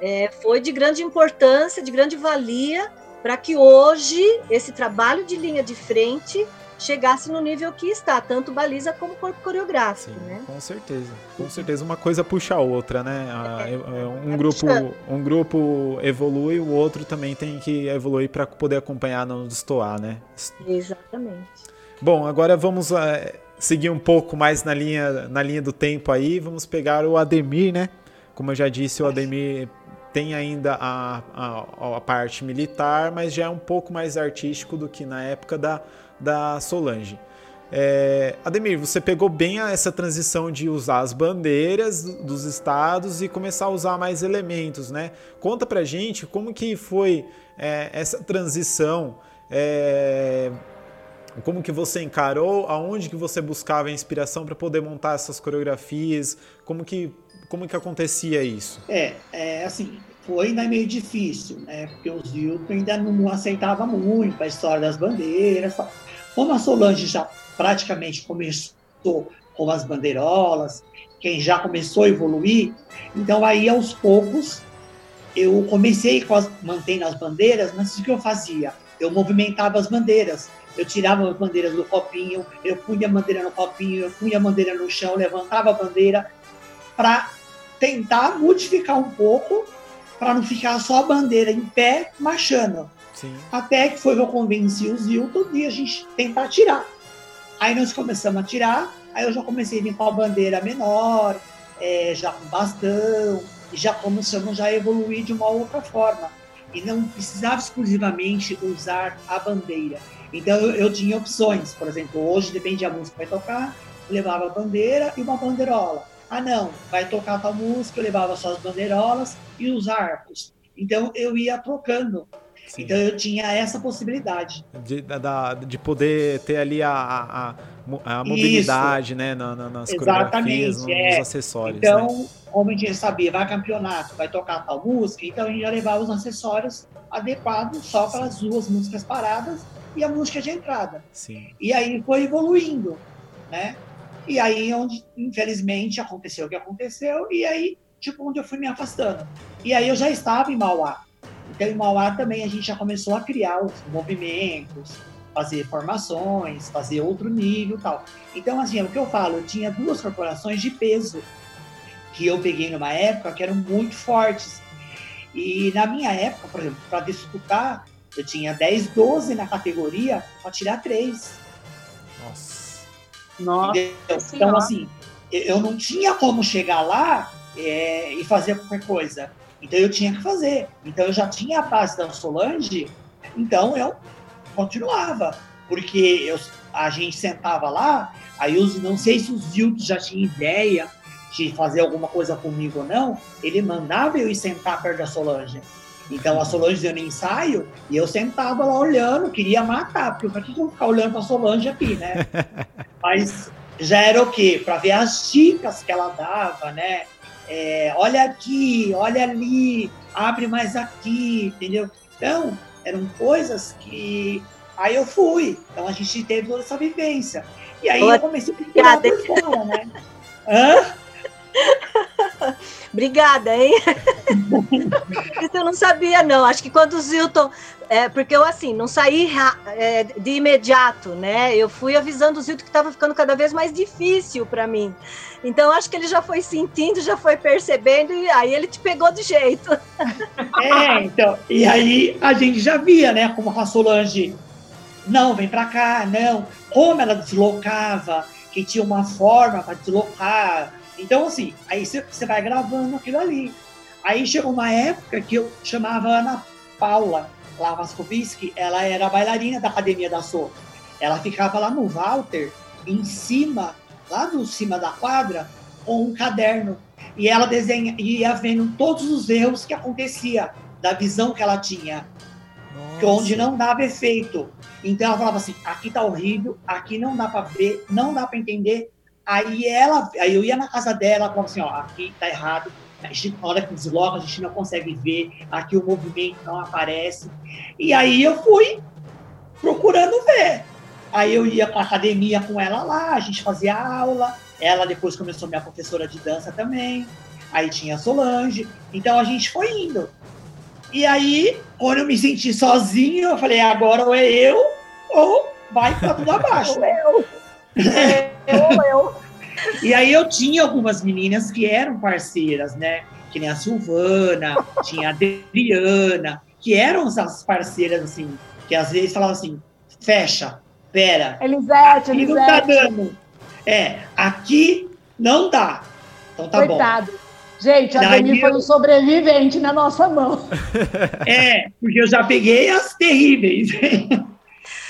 [SPEAKER 3] é, foi de grande importância, de grande valia para que hoje esse trabalho de linha de frente chegasse no nível que está, tanto baliza como corpo coreográfico, Sim, né?
[SPEAKER 1] Com certeza, com certeza uma coisa puxa a outra, né? É, é, um é grupo, um grupo evolui, o outro também tem que evoluir para poder acompanhar não destoar, né?
[SPEAKER 3] Exatamente.
[SPEAKER 1] Bom, agora vamos uh, seguir um pouco mais na linha, na linha do tempo aí, vamos pegar o Ademir, né? Como eu já disse, o Ademir tem ainda a, a, a parte militar, mas já é um pouco mais artístico do que na época da da Solange. É, Ademir, você pegou bem essa transição de usar as bandeiras dos estados e começar a usar mais elementos, né? Conta pra gente como que foi é, essa transição, é, como que você encarou, aonde que você buscava inspiração para poder montar essas coreografias, como que, como que acontecia isso?
[SPEAKER 4] É, é assim, foi ainda meio difícil, né? Porque os Hilton ainda não aceitavam muito a história das bandeiras, como a Solange já praticamente começou com as bandeirolas, quem já começou a evoluir, então aí aos poucos eu comecei com as, mantendo as bandeiras, mas o que eu fazia? Eu movimentava as bandeiras. Eu tirava as bandeiras do copinho, eu punha a bandeira no copinho, eu punha a bandeira no chão, levantava a bandeira para tentar modificar um pouco, para não ficar só a bandeira em pé marchando. Sim. Até que foi que eu convenci o Zilton de a gente tentar tirar. Aí nós começamos a tirar, aí eu já comecei a com a bandeira menor, é, já com bastão, e já começamos já a evoluir de uma outra forma. E não precisava exclusivamente usar a bandeira. Então eu, eu tinha opções, por exemplo, hoje depende da música que vai tocar, levava a bandeira e uma bandeirola. Ah não, vai tocar tal música, eu levava só as bandeirolas e os arcos. Então eu ia trocando Sim. Então eu tinha essa possibilidade.
[SPEAKER 1] De, da, de poder ter ali a, a, a mobilidade, Isso. né? Na, na, nas Exatamente, nos, é. nos acessórios.
[SPEAKER 4] Então,
[SPEAKER 1] né?
[SPEAKER 4] como a gente sabia, vai campeonato, vai tocar tal música, então a gente já levava os acessórios adequados só para as duas músicas paradas e a música de entrada.
[SPEAKER 1] Sim.
[SPEAKER 4] E aí foi evoluindo, né? E aí onde, infelizmente, aconteceu o que aconteceu, e aí, tipo, onde eu fui me afastando. E aí eu já estava em Mauá. Então, em Mauá também a gente já começou a criar os movimentos, fazer formações, fazer outro nível tal. Então, assim, é o que eu falo, eu tinha duas corporações de peso que eu peguei numa época que eram muito fortes. E na minha época, por exemplo, para disputar, eu tinha 10, 12 na categoria para tirar 3.
[SPEAKER 1] Nossa.
[SPEAKER 4] Nossa. Então, assim, eu não tinha como chegar lá é, e fazer qualquer coisa. Então eu tinha que fazer. Então eu já tinha a base da Solange, então eu continuava. porque eu, a gente sentava lá, aí os, não sei se os Zilton já tinham ideia de fazer alguma coisa comigo ou não, ele mandava eu ir sentar perto da Solange. Então a Solange deu no ensaio e eu sentava lá olhando, queria matar, porque pra que eu vou ficar olhando pra Solange aqui, né? Mas já era o quê? Para ver as dicas que ela dava, né? É, olha aqui, olha ali, abre mais aqui, entendeu? Então, eram coisas que. Aí eu fui. Então a gente teve toda essa vivência. E aí eu comecei a procurar por fora, né? Hã?
[SPEAKER 3] Obrigada, hein? Isso eu não sabia, não. Acho que quando o Zilton. É, porque eu, assim, não saí é, de imediato, né? Eu fui avisando o Zilton que estava ficando cada vez mais difícil para mim. Então, acho que ele já foi sentindo, já foi percebendo, e aí ele te pegou de jeito.
[SPEAKER 4] É, então. E aí a gente já via, né? Como a Solange. Não, vem para cá, não. Como ela deslocava, que tinha uma forma para deslocar então, assim, aí você vai gravando aquilo ali. Aí chegou uma época que eu chamava Ana Paula Lavaskovski, ela era bailarina da Academia da So. Ela ficava lá no Walter, em cima, lá no cima da quadra, com um caderno. E ela desenha, ia vendo todos os erros que acontecia, da visão que ela tinha, Nossa. onde não dava efeito. Então ela falava assim: aqui tá horrível, aqui não dá para ver, não dá para entender, Aí ela, aí eu ia na casa dela, falava assim, ó, aqui tá errado, na hora que desloca, a gente não consegue ver, aqui o movimento não aparece. E aí eu fui procurando ver. Aí eu ia para academia com ela lá, a gente fazia aula. Ela depois começou minha professora de dança também. Aí tinha a Solange. Então a gente foi indo. E aí, quando eu me senti sozinho, eu falei, agora ou é eu, ou vai para tudo abaixo. ou eu. Eu, eu. E aí eu tinha algumas meninas que eram parceiras, né? Que nem a Silvana, tinha a Adriana, que eram as parceiras, assim, que às vezes falavam assim, fecha, pera.
[SPEAKER 5] Elisete, aqui Elisete. não tá dando.
[SPEAKER 4] É, aqui não dá. Então tá
[SPEAKER 5] Coitado. bom. Gente, a Dani foi um sobrevivente na nossa mão.
[SPEAKER 4] É, porque eu já peguei as terríveis.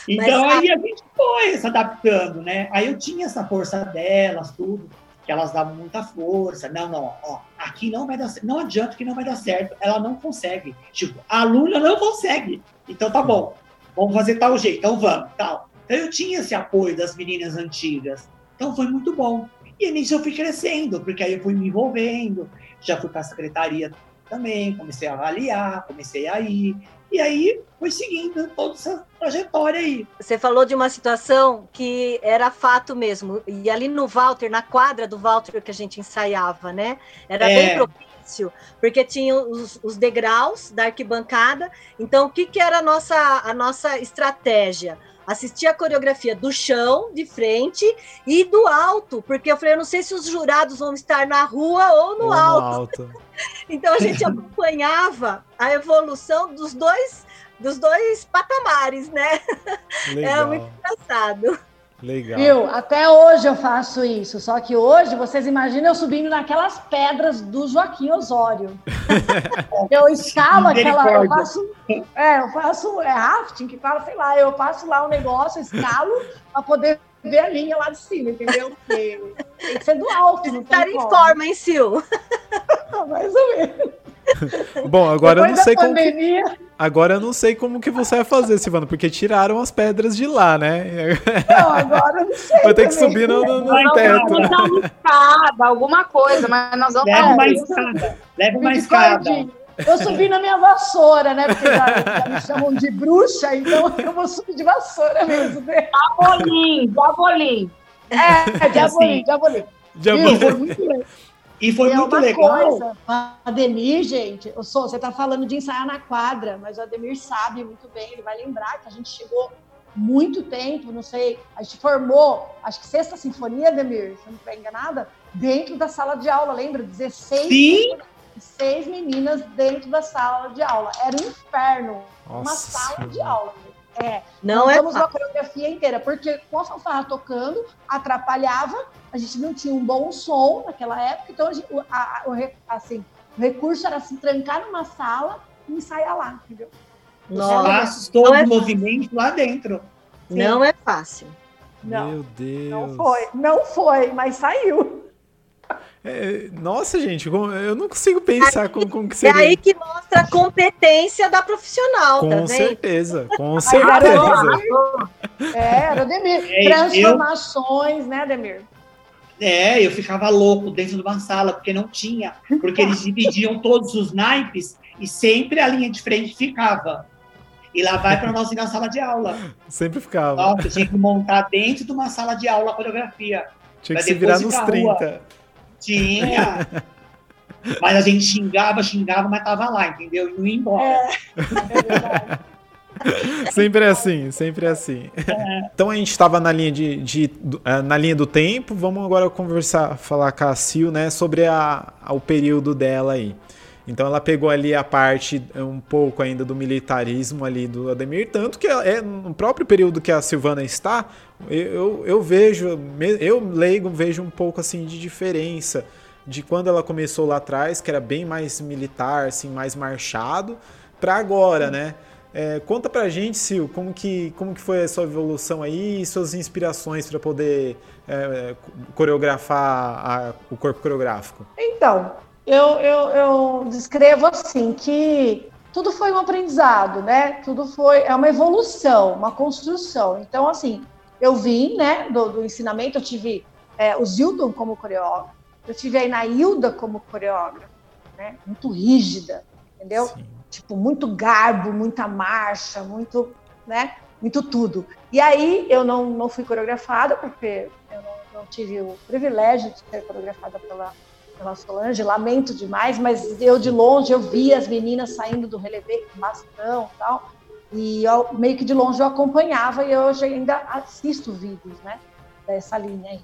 [SPEAKER 4] Então Mas, aí a gente foi se adaptando, né? Aí eu tinha essa força delas, tudo, que elas davam muita força. Não, não, ó, aqui não vai dar certo. Não adianta que não vai dar certo. Ela não consegue. Tipo, a aluna não consegue. Então tá bom, vamos fazer tal jeito, então vamos, tal. Então eu tinha esse apoio das meninas antigas. Então foi muito bom. E nisso eu fui crescendo, porque aí eu fui me envolvendo, já fui para a secretaria também, comecei a avaliar, comecei a ir. E aí foi seguindo toda essa trajetória aí.
[SPEAKER 3] Você falou de uma situação que era fato mesmo. E ali no Walter, na quadra do Walter que a gente ensaiava, né? Era é. bem propício, porque tinha os, os, degraus da arquibancada. Então, o que, que era a nossa, a nossa estratégia? Assistir a coreografia do chão, de frente, e do alto, porque eu falei, eu não sei se os jurados vão estar na rua ou no ou alto. No alto. então a gente acompanhava a evolução dos dois dos dois patamares, né? Legal. Era muito engraçado.
[SPEAKER 5] Legal. Viu? Até hoje eu faço isso. Só que hoje, vocês imaginam eu subindo naquelas pedras do Joaquim Osório. eu escalo aquela. Eu faço. É, eu faço. É rafting que fala, sei lá, eu passo lá o um negócio, escalo, para poder ver a linha lá de cima, entendeu? Porque tem que ser do alto. Não
[SPEAKER 3] Estar em forma, hein, Sil?
[SPEAKER 5] Mais ou menos.
[SPEAKER 1] Bom, agora Depois eu não sei pandemia... como. Que... Agora eu não sei como que você vai fazer, Silvana, porque tiraram as pedras de lá,
[SPEAKER 5] né? Não, agora eu não sei.
[SPEAKER 1] Vai ter que subir no, no, no
[SPEAKER 2] não,
[SPEAKER 1] teto.
[SPEAKER 2] Vamos dar uma escada, alguma coisa, mas nós vamos
[SPEAKER 4] Leva uma escada. Leva uma escada.
[SPEAKER 5] Eu subi na minha vassoura, né? Porque já, já, me chamam de bruxa, então eu vou subir de vassoura mesmo. Né?
[SPEAKER 2] Diabolim, diabolim.
[SPEAKER 5] É, diabolim, diabolim. Diabolim. Foi muito legal.
[SPEAKER 4] E foi é muito legal.
[SPEAKER 5] Coisa, Ademir, gente, eu sou, você está falando de ensaiar na quadra, mas o Ademir sabe muito bem, ele vai lembrar que a gente chegou muito tempo, não sei, a gente formou, acho que sexta sinfonia, Ademir, se não estiver enganada, dentro da sala de aula, lembra? 16
[SPEAKER 4] Sim.
[SPEAKER 5] seis meninas dentro da sala de aula. Era um inferno, Nossa uma sala de aula. É, não é uma coreografia inteira, porque com a fanfarra tocando, atrapalhava, a gente não tinha um bom som naquela época, então a gente, a, a, o, assim, o recurso era se trancar numa sala e ensaiar lá, entendeu?
[SPEAKER 4] Nossa, passos, todo o é movimento lá dentro.
[SPEAKER 3] Não é fácil.
[SPEAKER 5] Não,
[SPEAKER 1] Meu Deus.
[SPEAKER 5] não foi, não foi, mas saiu.
[SPEAKER 1] É, nossa, gente, eu não consigo pensar como, como que
[SPEAKER 3] É
[SPEAKER 1] seria.
[SPEAKER 3] aí que mostra a competência da profissional, tá
[SPEAKER 1] com
[SPEAKER 3] vendo?
[SPEAKER 1] certeza, com certeza.
[SPEAKER 5] É, era o Demir.
[SPEAKER 4] É,
[SPEAKER 5] Transformações, né, Demir?
[SPEAKER 4] É, eu ficava louco dentro de uma sala, porque não tinha. Porque eles dividiam todos os naipes e sempre a linha de frente ficava. E lá vai para nós ir na sala de aula.
[SPEAKER 1] Sempre ficava.
[SPEAKER 4] Nossa, eu tinha que montar dentro de uma sala de aula a coreografia.
[SPEAKER 1] Tinha que se virar nos
[SPEAKER 4] ir pra rua.
[SPEAKER 1] 30.
[SPEAKER 4] Tinha. Mas a gente xingava, xingava, mas tava lá, entendeu? E não ia embora.
[SPEAKER 5] É verdade.
[SPEAKER 1] Sempre é assim, sempre é assim. Então a gente estava na linha de, de- do- eh, na linha do tempo. Vamos agora conversar, falar com a Sil, né, sobre a, a- o período dela aí. Então ela pegou ali a parte eh, um pouco ainda do militarismo ali do Ademir, tanto que ela- é no próprio período que a Silvana está, eu, eu, vejo, eu leigo vejo um pouco assim de diferença de quando ela começou lá atrás, que era bem mais militar, assim, mais marchado, para agora, né? É, conta pra gente, Sil, como que, como que foi a sua evolução aí e suas inspirações para poder é, coreografar a- o corpo coreográfico.
[SPEAKER 5] Então, eu, eu, eu descrevo assim que tudo foi um aprendizado, né? Tudo foi é uma evolução, uma construção. Então, assim, eu vim, né, do, do ensinamento, eu tive é, o Zildon como coreógrafo, eu tive a Inailda como coreógrafa, né? Muito rígida, entendeu?
[SPEAKER 1] Sim.
[SPEAKER 5] tipo, muito garbo, muita marcha, muito, né? Muito tudo. E aí eu não, não fui coreografada, porque eu não, não tive o privilégio de ser coreografada pela, pela Solange, lamento demais, mas eu de longe eu vi as meninas saindo do relevê com bastão e tal, e eu, meio que de longe eu acompanhava e hoje ainda assisto vídeos, né? Dessa linha aí.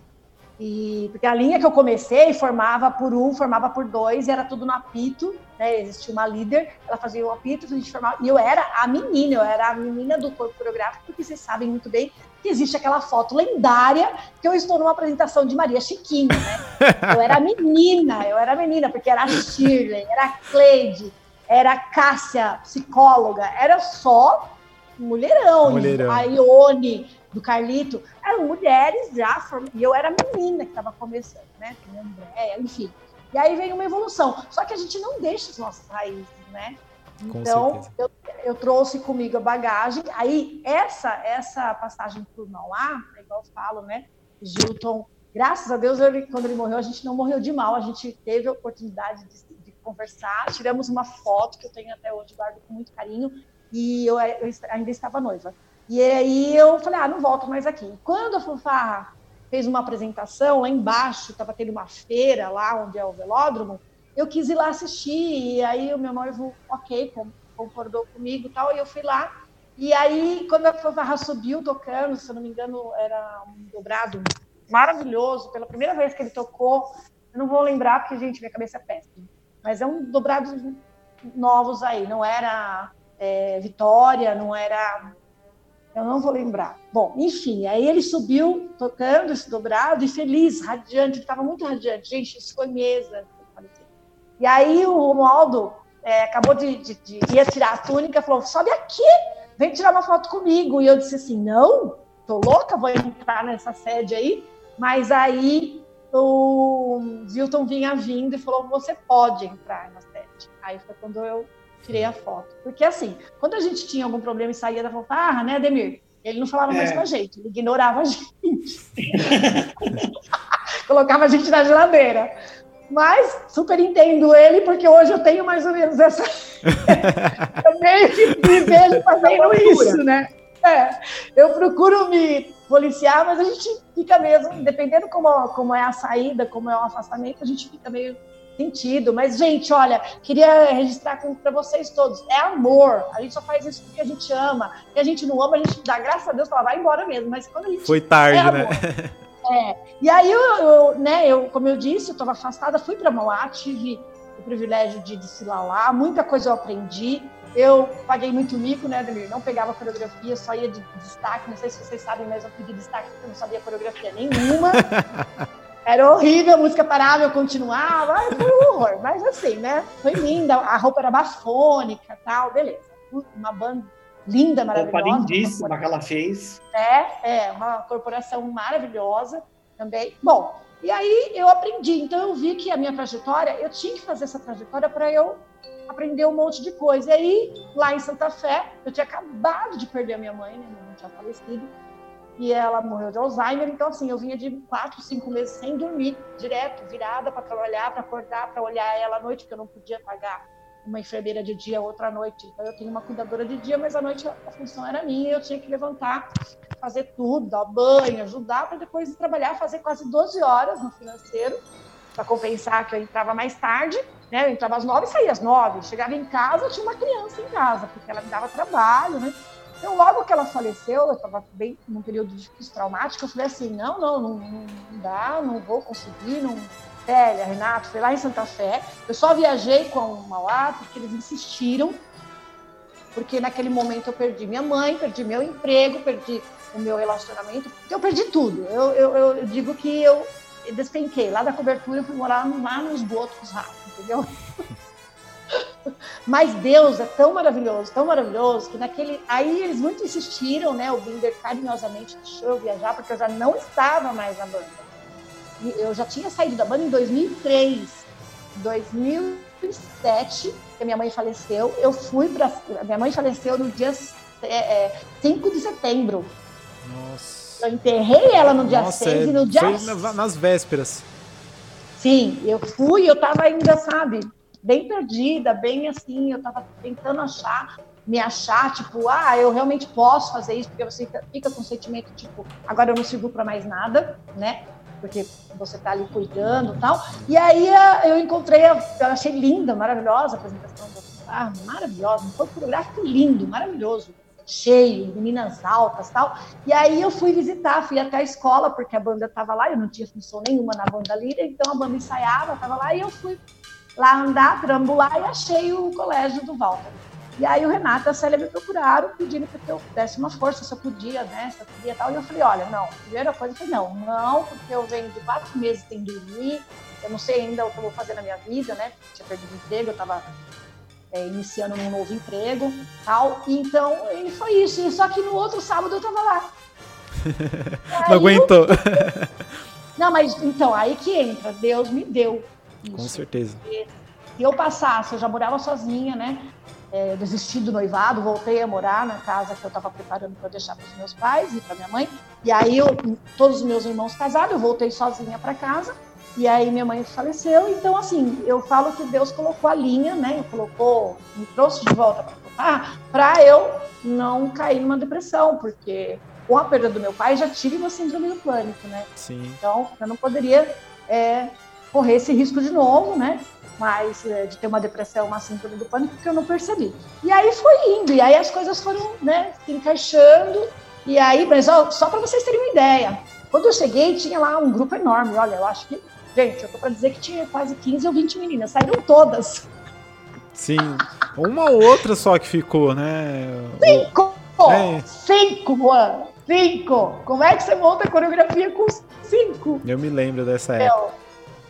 [SPEAKER 5] E, porque a linha que eu comecei formava por um, formava por dois, e era tudo no apito, né? Existia uma líder, ela fazia o apito, a gente formava, e eu era a menina, eu era a menina do corpo coreográfico, porque vocês sabem muito bem que existe aquela foto lendária que eu estou numa apresentação de Maria Chiquinha, né? Eu era a menina, eu era a menina, porque era a Shirley, era a Cleide, era a Cássia, psicóloga, era só mulherão,
[SPEAKER 1] Mulherão.
[SPEAKER 5] a Ione, do Carlito, eram mulheres já, e eu era menina que estava começando, né? Andréia, enfim. E aí vem uma evolução. Só que a gente não deixa as nossas raízes, né?
[SPEAKER 1] Com
[SPEAKER 5] Então, eu, eu trouxe comigo a bagagem. Aí, essa essa passagem por Mauá, é igual eu falo, né? Gilton, graças a Deus, ele, quando ele morreu, a gente não morreu de mal. A gente teve a oportunidade de, de conversar. Tiramos uma foto que eu tenho até hoje, guardo com muito carinho. E eu, eu ainda estava noiva. E aí eu falei, ah, não volto mais aqui. Quando a Fanfarra fez uma apresentação lá embaixo, estava tendo uma feira lá onde é o velódromo, eu quis ir lá assistir, e aí o meu noivo, ok, concordou comigo e tal, e eu fui lá. E aí, quando a Fanfarra subiu tocando, se eu não me engano, era um dobrado maravilhoso, pela primeira vez que ele tocou, eu não vou lembrar, porque, gente, minha cabeça é péssima, mas é um dobrado novos aí, não era é, Vitória, não era eu não vou lembrar. Bom, enfim, aí ele subiu tocando esse dobrado e feliz, radiante, estava muito radiante. Gente, isso foi mesa. E aí o Romualdo é, acabou de, de, de tirar a túnica, falou: sobe aqui, vem tirar uma foto comigo. E eu disse assim: não, tô louca, vou entrar nessa sede aí. Mas aí o Zilton vinha vindo e falou: você pode entrar na sede. Aí foi quando eu tirei a foto. Porque assim, quando a gente tinha algum problema e saía da fanfarra, né, Ademir? Ele não falava mais
[SPEAKER 4] É.
[SPEAKER 5] com a gente, ele ignorava a gente. Colocava a gente na geladeira. Mas super entendo ele, porque hoje eu tenho mais ou menos essa. eu meio que me vejo fazendo isso, né? É, eu procuro me policiar, mas a gente fica mesmo, dependendo como, como é a saída, como é o afastamento, a gente fica meio sentido. Mas, gente, olha, queria registrar para vocês todos: é amor. A gente só faz isso porque a gente ama. E a gente não ama, a gente dá graças a Deus, ela vai embora mesmo. Mas quando a gente
[SPEAKER 1] Foi tarde,
[SPEAKER 5] é
[SPEAKER 1] né?
[SPEAKER 5] É. E aí, eu, eu, né, eu, como eu disse, eu estava afastada, fui para Mauá, tive o privilégio de desfilar lá, muita coisa eu aprendi. Eu paguei muito mico, né, Ademir? Não pegava coreografia, só ia de destaque. Não sei se vocês sabem, mas eu pedi destaque porque eu não sabia coreografia nenhuma. Era horrível, a música parava, eu continuava, ai, foi um horror. Mas assim, né? Foi linda, a roupa era bafônica tal, beleza. Uma banda linda, maravilhosa.
[SPEAKER 4] Roupa lindíssima que ela fez.
[SPEAKER 5] É, é, uma corporação maravilhosa também. Bom, e aí eu aprendi. Então eu vi que a minha trajetória, eu tinha que fazer essa trajetória para eu aprender um monte de coisa. E aí, lá em Santa Fé, eu tinha acabado de perder a minha mãe, né? Minha mãe tinha falecido. E ela morreu de Alzheimer. Então, assim, eu vinha de quatro, cinco meses sem dormir, direto, virada para trabalhar, para acordar, para olhar ela à noite, porque eu não podia pagar uma enfermeira de dia, outra à noite. Então, eu tenho uma cuidadora de dia, mas à noite a função era minha. Eu tinha que levantar, fazer tudo, dar banho, ajudar, para depois trabalhar, fazer quase 12 horas no financeiro, para compensar que eu entrava mais tarde. Né? Eu entrava às nove e saía às nove. Chegava em casa, tinha uma criança em casa, porque ela me dava trabalho, né? Então, logo que ela faleceu, eu estava bem num período de traumático, eu falei assim, não, não, não, não dá, não vou conseguir, não, Célia, Renato, foi lá em Santa Fé. Eu só viajei com o Mauá porque eles insistiram, porque naquele momento eu perdi minha mãe, perdi meu emprego, perdi o meu relacionamento, eu perdi tudo. Eu, eu, eu digo que eu despenquei lá da cobertura, eu fui morar lá nos botos rápido, entendeu? Mas Deus é tão maravilhoso, tão maravilhoso, que naquele. Aí eles muito insistiram, né? O Binder carinhosamente deixou eu viajar, porque eu já não estava mais na banda eu já tinha saído da banda em 2003. Em 2007, que minha mãe faleceu, eu fui para. Minha mãe faleceu no dia é, é, 5 de setembro.
[SPEAKER 1] Nossa.
[SPEAKER 5] Eu enterrei ela no dia
[SPEAKER 1] Nossa,
[SPEAKER 5] 6
[SPEAKER 1] é,
[SPEAKER 5] e no dia.
[SPEAKER 1] Foi nas vésperas.
[SPEAKER 5] Sim, eu fui, eu tava ainda, sabe, bem perdida, bem assim, eu tava tentando achar, me achar, tipo, ah, eu realmente posso fazer isso, porque você fica com o sentimento, tipo, agora eu não sirvo para mais nada, né? porque você está ali cuidando e tal. E aí eu encontrei, eu achei linda, maravilhosa a apresentação do ah, maravilhosa, um corpo fotográfico lindo, maravilhoso, cheio, meninas altas tal. E aí eu fui visitar, fui até a escola, porque a banda estava lá, eu não tinha função nenhuma na banda líder, então a banda ensaiava, estava lá, e eu fui lá andar, trambular e achei o colégio do Walter. E aí o Renato e a Célia me procuraram pedindo que eu desse uma força, se eu podia, né? Se eu podia tal. E eu falei, olha, não. Primeira coisa, falei, não, não, porque eu venho de quatro meses sem dormir, eu não sei ainda o que eu vou fazer na minha vida, né? Tinha perdido emprego, eu estava é, iniciando um novo emprego tal. Então, e foi isso. Só que no outro sábado eu estava lá.
[SPEAKER 1] não aguentou. Eu...
[SPEAKER 5] Não, mas então, aí que entra, Deus me deu. Isso.
[SPEAKER 1] Com certeza.
[SPEAKER 5] E eu passasse, eu já morava sozinha, né? é, desisti do noivado, voltei a morar na casa que eu estava preparando para deixar para os meus pais e para minha mãe. E aí eu, todos os meus irmãos casados, eu voltei sozinha para casa. E aí minha mãe faleceu. Então assim, eu falo que Deus colocou a linha, né? Colocou, me trouxe de volta para para eu não cair numa depressão, porque com a perda do meu pai já tive uma síndrome do pânico, né?
[SPEAKER 1] Sim.
[SPEAKER 5] Então eu não poderia é, correr esse risco de novo, né? mas é, de ter uma depressão, uma síndrome do pânico, que eu não percebi. E aí foi indo, e aí as coisas foram né, se encaixando, e aí, mas ó, só para vocês terem uma ideia, quando eu cheguei, tinha lá um grupo enorme, olha, eu acho que, gente, eu tô para dizer que tinha quase 15 ou 20 meninas, saíram todas.
[SPEAKER 1] Sim, uma ou outra só que ficou, né?
[SPEAKER 5] Cinco! É. Cinco, Juan! Cinco! Como é que você monta a coreografia com cinco?
[SPEAKER 1] Eu me lembro dessa época.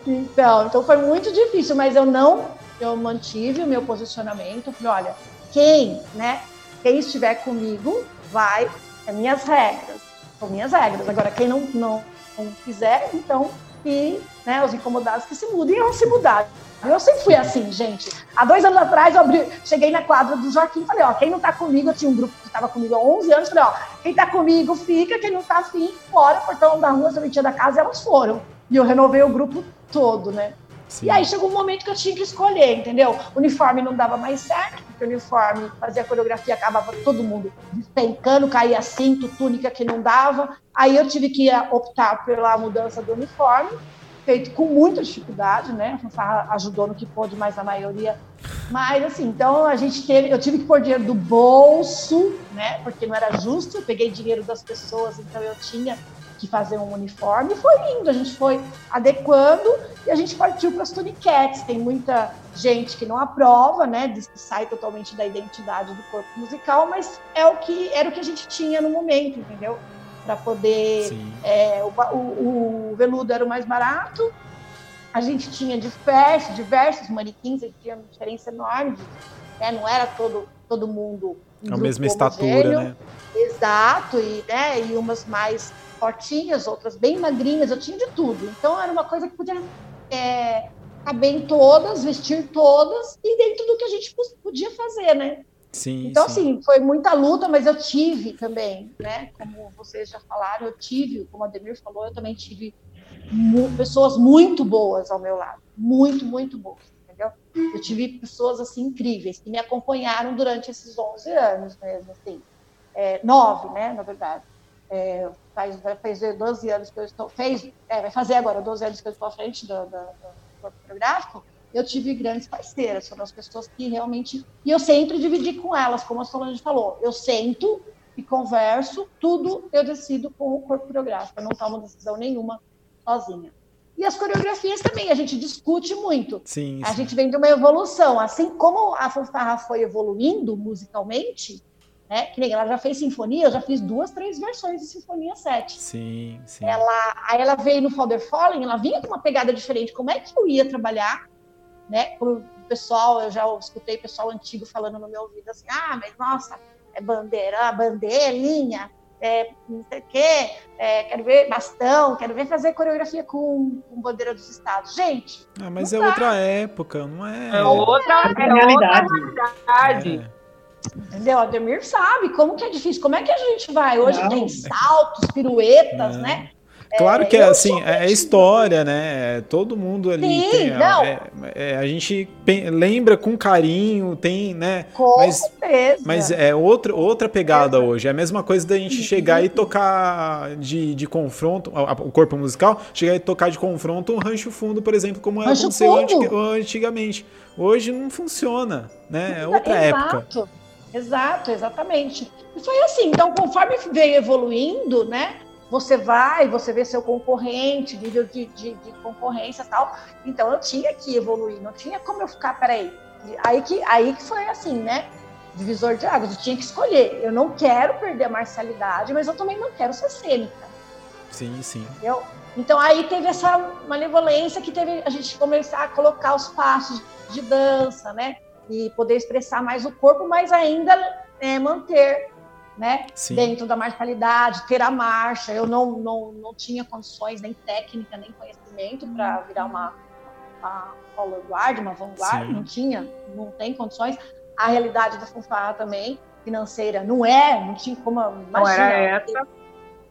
[SPEAKER 5] Então, então foi muito difícil, mas eu não, eu mantive o meu posicionamento. Falei, olha, quem, né, quem estiver comigo vai, é minhas regras, são minhas regras. Agora, quem não, não, não quiser, então, que, né, os incomodados que se mudem, vão se mudar. Eu sempre fui assim, gente. Há dois anos atrás, eu abri, cheguei na quadra do Joaquim e falei, ó, quem não tá comigo, eu tinha um grupo que estava comigo há 11 anos, falei, ó, quem tá comigo fica, quem não tá afim, fora, portão da rua, serventia da casa, e elas foram. E eu renovei o grupo todo, né? Sim. E aí chegou um momento que eu tinha que escolher, entendeu? O uniforme não dava mais certo, porque o uniforme fazia coreografia, acabava todo mundo despencando, caía cinto, túnica que não dava. Aí eu tive que optar pela mudança do uniforme, feito com muita dificuldade, né? A ajudou no que pôde, mas a maioria. Mas assim, então a gente teve, eu tive que pôr dinheiro do bolso, né? Porque não era justo, eu peguei dinheiro das pessoas, então eu tinha que fazer um uniforme. E foi lindo, a gente foi adequando e a gente partiu para as tuniquetes. Tem muita gente que não aprova, né? Diz que sai totalmente da identidade do corpo musical, mas é o que era o que a gente tinha no momento, entendeu? Para poder. É, o, o, o, veludo era o mais barato. A gente tinha diversos, diversos manequins, a gente tinha uma diferença enorme de né? Não era todo, todo mundo.
[SPEAKER 1] A mesma estatura, né?
[SPEAKER 5] Exato, e, né, e umas mais fortinhas, outras bem magrinhas, eu tinha de tudo. Então era uma coisa que podia é, caber em todas, vestir todas, e dentro do que a gente podia fazer, né?
[SPEAKER 1] Sim,
[SPEAKER 5] então,
[SPEAKER 1] sim.
[SPEAKER 5] assim, foi muita luta, mas eu tive também, né? Como vocês já falaram, eu tive, como a Demir falou, eu também tive mu pessoas muito boas ao meu lado. Muito, muito boas? Eu tive pessoas, assim, incríveis, que me acompanharam durante esses 11 anos mesmo, assim. É, nove, né, na verdade. É, faz, vai fazer 12 anos que eu estou... Fez, é, vai fazer agora 12 anos que eu estou à frente do, do, do eu tive grandes parceiras, foram as pessoas que realmente. E eu sempre dividi com elas, como a Solange falou. Eu sento e converso, tudo eu decido com o corpo coreográfico, eu não tomo decisão nenhuma sozinha. E as coreografias também, a gente discute muito.
[SPEAKER 1] Sim,
[SPEAKER 5] a
[SPEAKER 1] sim.
[SPEAKER 5] gente vem de uma evolução. Assim como a fanfarra foi evoluindo musicalmente, né? Que nem ela já fez sinfonia, eu já fiz duas, três versões de Sinfonia 7.
[SPEAKER 1] Sim, sim.
[SPEAKER 5] Ela, aí ela veio no Father Falling, ela vinha com uma pegada diferente. Como é que eu ia trabalhar né? Como o pessoal, eu já escutei pessoal antigo falando no meu ouvido assim, ah, mas nossa, é bandeira, bandeirinha, é, não sei o quê, é, quero ver bastão, quero ver fazer coreografia com, com bandeira dos estados. Gente,
[SPEAKER 1] Ah, mas é
[SPEAKER 5] dá.
[SPEAKER 1] outra época, não é?
[SPEAKER 2] É outra,
[SPEAKER 4] É
[SPEAKER 2] é outra
[SPEAKER 4] realidade.
[SPEAKER 2] realidade.
[SPEAKER 1] É.
[SPEAKER 5] entendeu? A Ademir sabe como que é difícil, como é que a gente vai? Hoje
[SPEAKER 4] Não.
[SPEAKER 5] tem saltos, piruetas,
[SPEAKER 1] Não.
[SPEAKER 5] né?
[SPEAKER 1] Claro que é assim, é
[SPEAKER 5] mentira.
[SPEAKER 1] história, né? Todo mundo ali
[SPEAKER 5] Sim,
[SPEAKER 1] tem. é- é- a gente lembra com carinho, tem, né?
[SPEAKER 5] Com
[SPEAKER 1] Mas-
[SPEAKER 5] certeza.
[SPEAKER 1] Mas é outra, outra pegada hoje. É a mesma coisa da gente chegar e tocar de, de confronto, o corpo musical, chegar e tocar de confronto um rancho fundo, por exemplo, como
[SPEAKER 5] Rancho
[SPEAKER 1] aconteceu
[SPEAKER 5] fundo.
[SPEAKER 1] antigamente. Hoje não funciona, né? É outra época.
[SPEAKER 5] Exato, exato, exatamente. E foi assim, então conforme veio evoluindo, né? Você vai, você vê seu concorrente, nível de, de, de concorrência e tal. Então eu tinha que evoluir, não tinha como eu ficar, peraí. Aí que, aí que foi assim, né? Divisor de águas, eu tinha que escolher. Eu não quero perder a marcialidade, mas eu também não quero ser cênica.
[SPEAKER 1] Sim, sim.
[SPEAKER 5] Então aí teve essa malevolência que teve a gente começar a colocar os passos de dança, né? E poder expressar mais o corpo, mas ainda é, manter, né?
[SPEAKER 1] Sim.
[SPEAKER 5] Dentro da marcialidade, ter a marcha. Eu não, não, não tinha condições, nem técnica, nem conhecimento para virar uma, uma vanguarda, uma vanguarda.
[SPEAKER 1] Sim.
[SPEAKER 5] Não tinha, não tem condições. A realidade da fanfarra também, financeira, não é, não tinha como. Imagina,
[SPEAKER 2] Não era essa.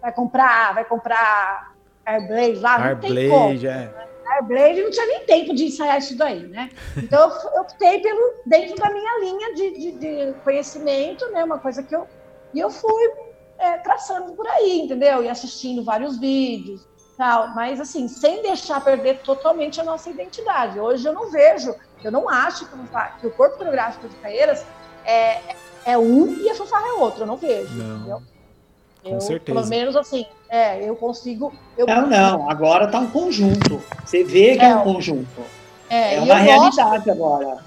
[SPEAKER 5] vai comprar, vai comprar Airblade lá, não tem como.
[SPEAKER 1] Airblade, é.
[SPEAKER 5] Airblade não tinha nem tempo de ensaiar isso daí, né? Então eu eu optei pelo dentro da minha linha de, de, de conhecimento, né? Uma coisa que eu e eu fui é, traçando por aí, entendeu? E assistindo vários vídeos, tal. Mas assim, sem deixar perder totalmente a nossa identidade. Hoje eu não vejo, eu não acho que, o fa- que o corpo coreográfico de Caeiras é, é um e a fanfarra é outro. Eu não vejo,
[SPEAKER 1] Não.
[SPEAKER 5] entendeu?
[SPEAKER 1] Com
[SPEAKER 5] Eu,
[SPEAKER 1] certeza.
[SPEAKER 5] Pelo menos assim, é, eu consigo. Eu
[SPEAKER 4] Não, não, agora está um conjunto. Você vê que é,
[SPEAKER 5] É,
[SPEAKER 4] um conjunto.
[SPEAKER 5] É,
[SPEAKER 4] É uma
[SPEAKER 5] eu gosto-
[SPEAKER 4] realidade agora.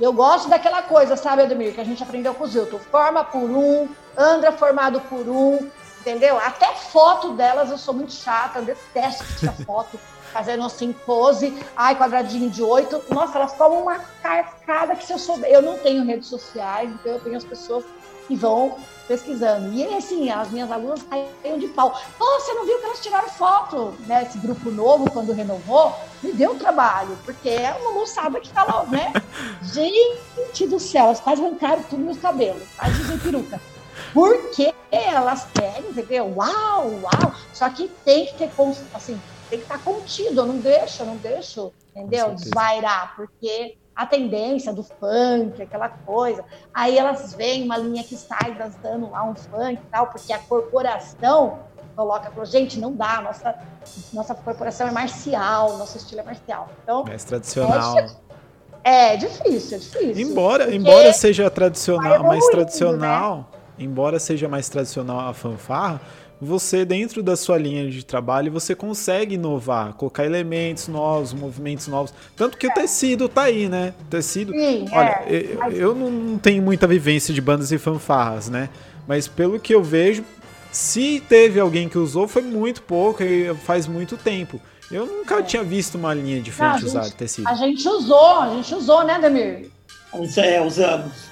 [SPEAKER 5] Eu gosto daquela coisa, sabe, Ademir, que a gente aprendeu com o Zilton. Forma por um, Andra formado por um, entendeu? Até foto delas eu sou muito chata, eu detesto tirar foto, fazendo assim, pose, ai, quadradinho de oito. Nossa, elas tomam uma carcada que se eu souber. Eu não tenho redes sociais, então eu tenho as pessoas que vão pesquisando. E assim, as minhas alunas caíram de pau. Pô, você não viu que elas tiraram foto, né? Esse grupo novo, quando renovou, me deu trabalho, porque é uma moçada que fala, né? Gente do céu, elas quase arrancaram tudo meus cabelos, quase dizem peruca. Porque elas querem, entendeu? Uau, uau! Só que tem que ter, assim, tem que estar contido, eu não deixo, eu não deixo, entendeu? Desvairar, porque a tendência do funk, aquela coisa. Aí elas veem uma linha que sai dançando lá um funk e tal, porque a corporação coloca, falou, gente, não dá, nossa, nossa corporação é marcial, nosso estilo é marcial. Então,
[SPEAKER 1] Mais tradicional.
[SPEAKER 5] é difícil, é difícil.
[SPEAKER 1] Embora, embora seja tradicional, mais
[SPEAKER 5] evoluindo,
[SPEAKER 1] tradicional, embora seja mais tradicional a fanfarra, você dentro da sua linha de trabalho você consegue inovar, colocar elementos novos, movimentos novos, tanto que o tecido tá aí, né? O tecido.
[SPEAKER 5] Sim,
[SPEAKER 1] Olha,
[SPEAKER 5] é,
[SPEAKER 1] eu,
[SPEAKER 5] mas-
[SPEAKER 1] eu não tenho muita vivência de bandas e fanfarras, né? Mas pelo que eu vejo, se teve alguém que usou foi muito pouco e faz muito tempo. Eu nunca tinha visto uma linha de frente
[SPEAKER 5] É. Não, a
[SPEAKER 1] usar
[SPEAKER 5] gente-
[SPEAKER 1] tecido.
[SPEAKER 5] A gente usou, a gente usou, né, Demir?
[SPEAKER 4] É, usamos.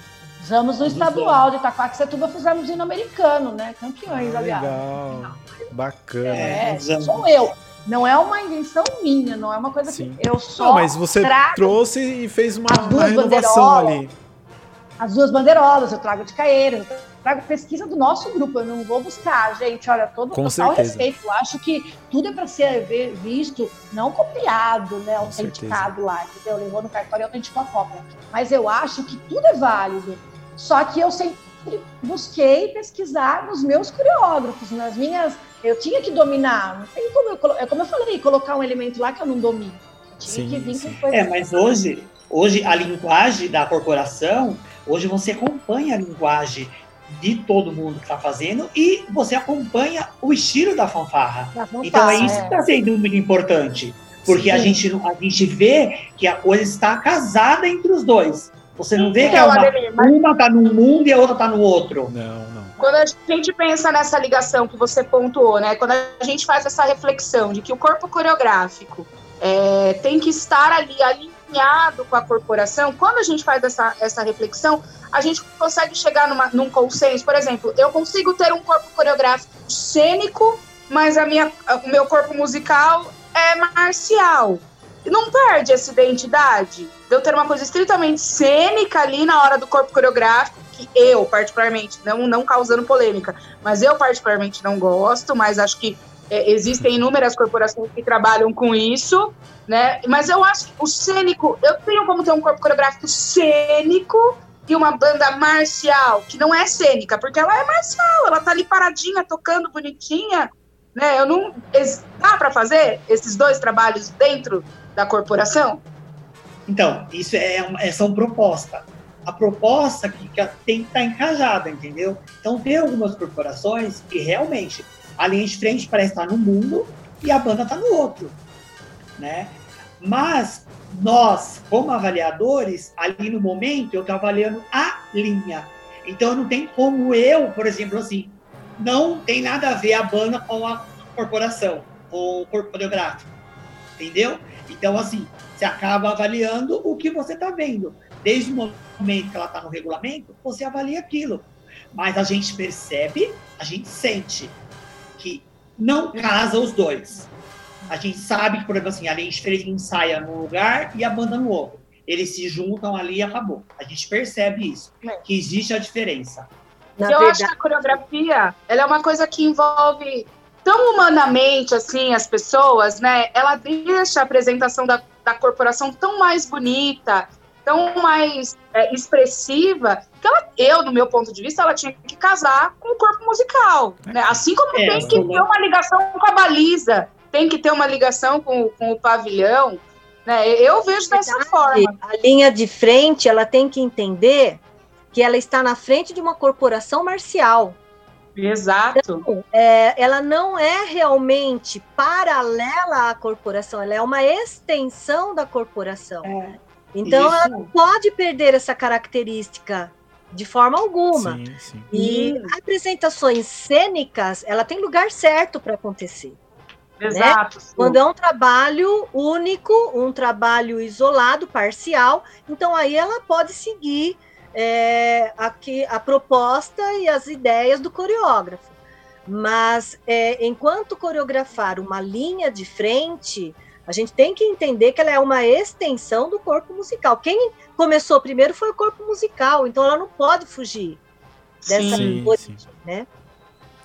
[SPEAKER 5] Usamos no estadual de Itaquaquecetuba, fizemos hino americano, né? Campeões,
[SPEAKER 1] Ah,
[SPEAKER 5] aliás.
[SPEAKER 1] legal. Bacana.
[SPEAKER 5] É,
[SPEAKER 4] usamos.
[SPEAKER 5] sou eu. Não é uma invenção minha, não é uma coisa
[SPEAKER 1] Sim.
[SPEAKER 5] que eu só
[SPEAKER 1] Não, mas você
[SPEAKER 5] trago
[SPEAKER 1] trouxe e fez uma,
[SPEAKER 5] As duas
[SPEAKER 1] uma renovação ali.
[SPEAKER 5] as duas bandeirolas, eu trago de Caeiras, eu trago pesquisa do nosso grupo, eu não vou buscar, gente, olha, todo
[SPEAKER 1] Com
[SPEAKER 5] total
[SPEAKER 1] certeza.
[SPEAKER 5] respeito, eu acho que tudo é para ser visto, não copiado, né,
[SPEAKER 1] Com
[SPEAKER 5] autenticado lá, entendeu? Levou no cartório e autenticou a cópia. Mas eu acho que tudo é válido, só que eu sempre busquei pesquisar nos meus coreógrafos, nas minhas, eu tinha que dominar, não tem como eu, é como eu falei, colocar um elemento lá que eu não domino. Eu tinha
[SPEAKER 1] Sim,
[SPEAKER 5] que vir
[SPEAKER 1] sim.
[SPEAKER 5] com coisas
[SPEAKER 4] É, mas hoje, hoje a linguagem da corporação, hoje você acompanha a linguagem de todo mundo que está fazendo e você acompanha o estilo da fanfarra.
[SPEAKER 5] da fanfarra,
[SPEAKER 4] Então é isso que
[SPEAKER 5] é.
[SPEAKER 4] está sendo muito importante. Porque a
[SPEAKER 5] Sim.
[SPEAKER 4] gente, não- a gente vê que a coisa está casada entre os dois. Você não vê que é
[SPEAKER 2] Então,
[SPEAKER 4] uma,
[SPEAKER 2] Ademir, mas
[SPEAKER 4] uma tá num mundo e a outra tá no outro.
[SPEAKER 1] Não, não.
[SPEAKER 2] quando a gente pensa nessa ligação que você pontuou, né? Quando a gente faz essa reflexão de que o corpo coreográfico é, tem que estar ali alinhado com a corporação, quando a gente faz essa, essa reflexão, a gente consegue chegar numa, num consenso. Por exemplo, eu consigo ter um corpo coreográfico cênico, mas a minha, o meu corpo musical é marcial. E não perde essa identidade de eu ter uma coisa estritamente cênica ali na hora do corpo coreográfico, que eu, particularmente, não, não causando polêmica, mas eu, particularmente, não gosto, mas acho que é, existem inúmeras corporações que trabalham com isso, né? Mas eu acho que o cênico, eu tenho como ter um corpo coreográfico cênico e uma banda marcial, que não é cênica, porque ela é marcial, ela tá ali paradinha, tocando bonitinha, né? Eu não. Dá para fazer esses dois trabalhos dentro da corporação?
[SPEAKER 4] Então, isso é, é são proposta. A proposta que, que tem que estar encajada, entendeu? Então, tem algumas corporações que realmente a linha de frente parece estar num mundo e a banda está no outro, né? Mas nós, como avaliadores, ali no momento eu estou avaliando a linha. Então, não tem como eu, por exemplo, assim, não tem nada a ver a banda com a corporação, com o corpo coreográfico, entendeu? Então, assim, você acaba avaliando o que você está vendo. Desde o momento que ela está no regulamento, você avalia aquilo. Mas a gente percebe, a gente sente que não casa os dois. A gente sabe que, por exemplo, assim, a gente fez ensaia num lugar e a banda no outro. Eles se juntam ali e acabou. A gente percebe isso,
[SPEAKER 2] É.
[SPEAKER 4] que existe a diferença.
[SPEAKER 3] Na
[SPEAKER 2] eu
[SPEAKER 3] verdade,
[SPEAKER 2] acho que a coreografia, ela é uma coisa que envolve tão humanamente, assim, as pessoas, né? Ela deixa a apresentação da, da corporação tão mais bonita, tão mais é, expressiva, que ela, eu, no meu ponto de vista, ela tinha que casar com o corpo musical, né? Assim como
[SPEAKER 4] É,
[SPEAKER 2] tem que ter uma ligação com a baliza, tem que ter uma ligação com, com o pavilhão, né? Eu vejo dessa
[SPEAKER 3] verdade,
[SPEAKER 2] forma.
[SPEAKER 3] a linha de frente, ela tem que entender que ela está na frente de uma corporação marcial.
[SPEAKER 2] Exato.
[SPEAKER 3] É, ela não é realmente paralela à corporação, ela é uma extensão da corporação.
[SPEAKER 5] É.
[SPEAKER 3] Então, ela
[SPEAKER 4] Isso.
[SPEAKER 3] não pode perder essa característica de forma alguma.
[SPEAKER 1] Sim, sim.
[SPEAKER 3] E apresentações cênicas, ela tem lugar certo para acontecer.
[SPEAKER 2] Exato. sim.
[SPEAKER 3] Quando é um trabalho único, um trabalho isolado, parcial, então aí ela pode seguir é, aqui a proposta e as ideias do coreógrafo. Mas é, enquanto coreografar uma linha de frente, a gente tem que entender que ela é uma extensão do corpo musical. Quem começou primeiro foi o corpo musical, então ela não pode fugir dessa
[SPEAKER 1] Sim,
[SPEAKER 3] origem,
[SPEAKER 1] sim.
[SPEAKER 3] né?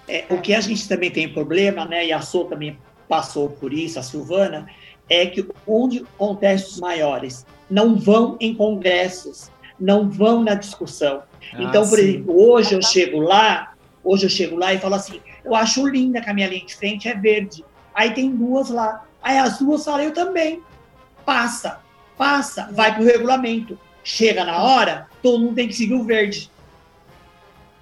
[SPEAKER 4] É, o que a gente também tem problema, né, e a Sô também passou por isso, a Silvana, é que onde contextos maiores não vão em congressos, não vão na discussão. então,
[SPEAKER 1] Ah,
[SPEAKER 4] por
[SPEAKER 1] sim.
[SPEAKER 4] exemplo, hoje eu chego lá, hoje eu chego lá e falo assim, eu acho linda que a minha linha de frente é verde. Aí tem duas lá. Aí as duas falam, eu também. Passa, passa, vai pro regulamento. Chega na hora, todo mundo tem que seguir o verde.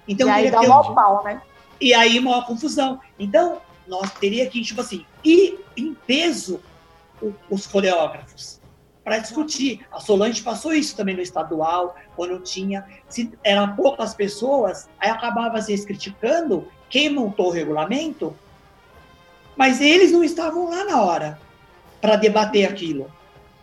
[SPEAKER 4] Então,
[SPEAKER 5] e aí dá uma
[SPEAKER 4] um-
[SPEAKER 5] pau, né?
[SPEAKER 4] e aí uma confusão. Então, nós teria que, tipo assim, ir em peso os coreógrafos para discutir. A Solange passou isso também no estadual, quando tinha. Se eram poucas pessoas, aí acabava vezes criticando quem montou o regulamento, mas eles não estavam lá na hora para debater aquilo.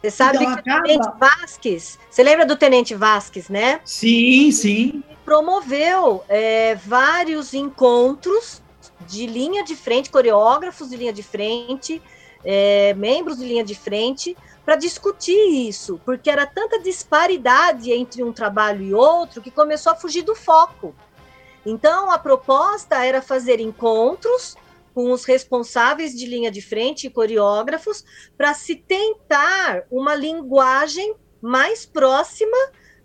[SPEAKER 3] Você sabe
[SPEAKER 4] Então,
[SPEAKER 3] que
[SPEAKER 4] acaba-
[SPEAKER 3] o Tenente Vasques, você lembra do Tenente Vasques, né?
[SPEAKER 4] Sim, sim.
[SPEAKER 3] promoveu é, vários encontros de linha de frente, coreógrafos de linha de frente, é, membros de linha de frente, para discutir isso, porque era tanta disparidade entre um trabalho e outro que começou a fugir do foco. Então, a proposta era fazer encontros com os responsáveis de linha de frente e coreógrafos para se tentar uma linguagem mais próxima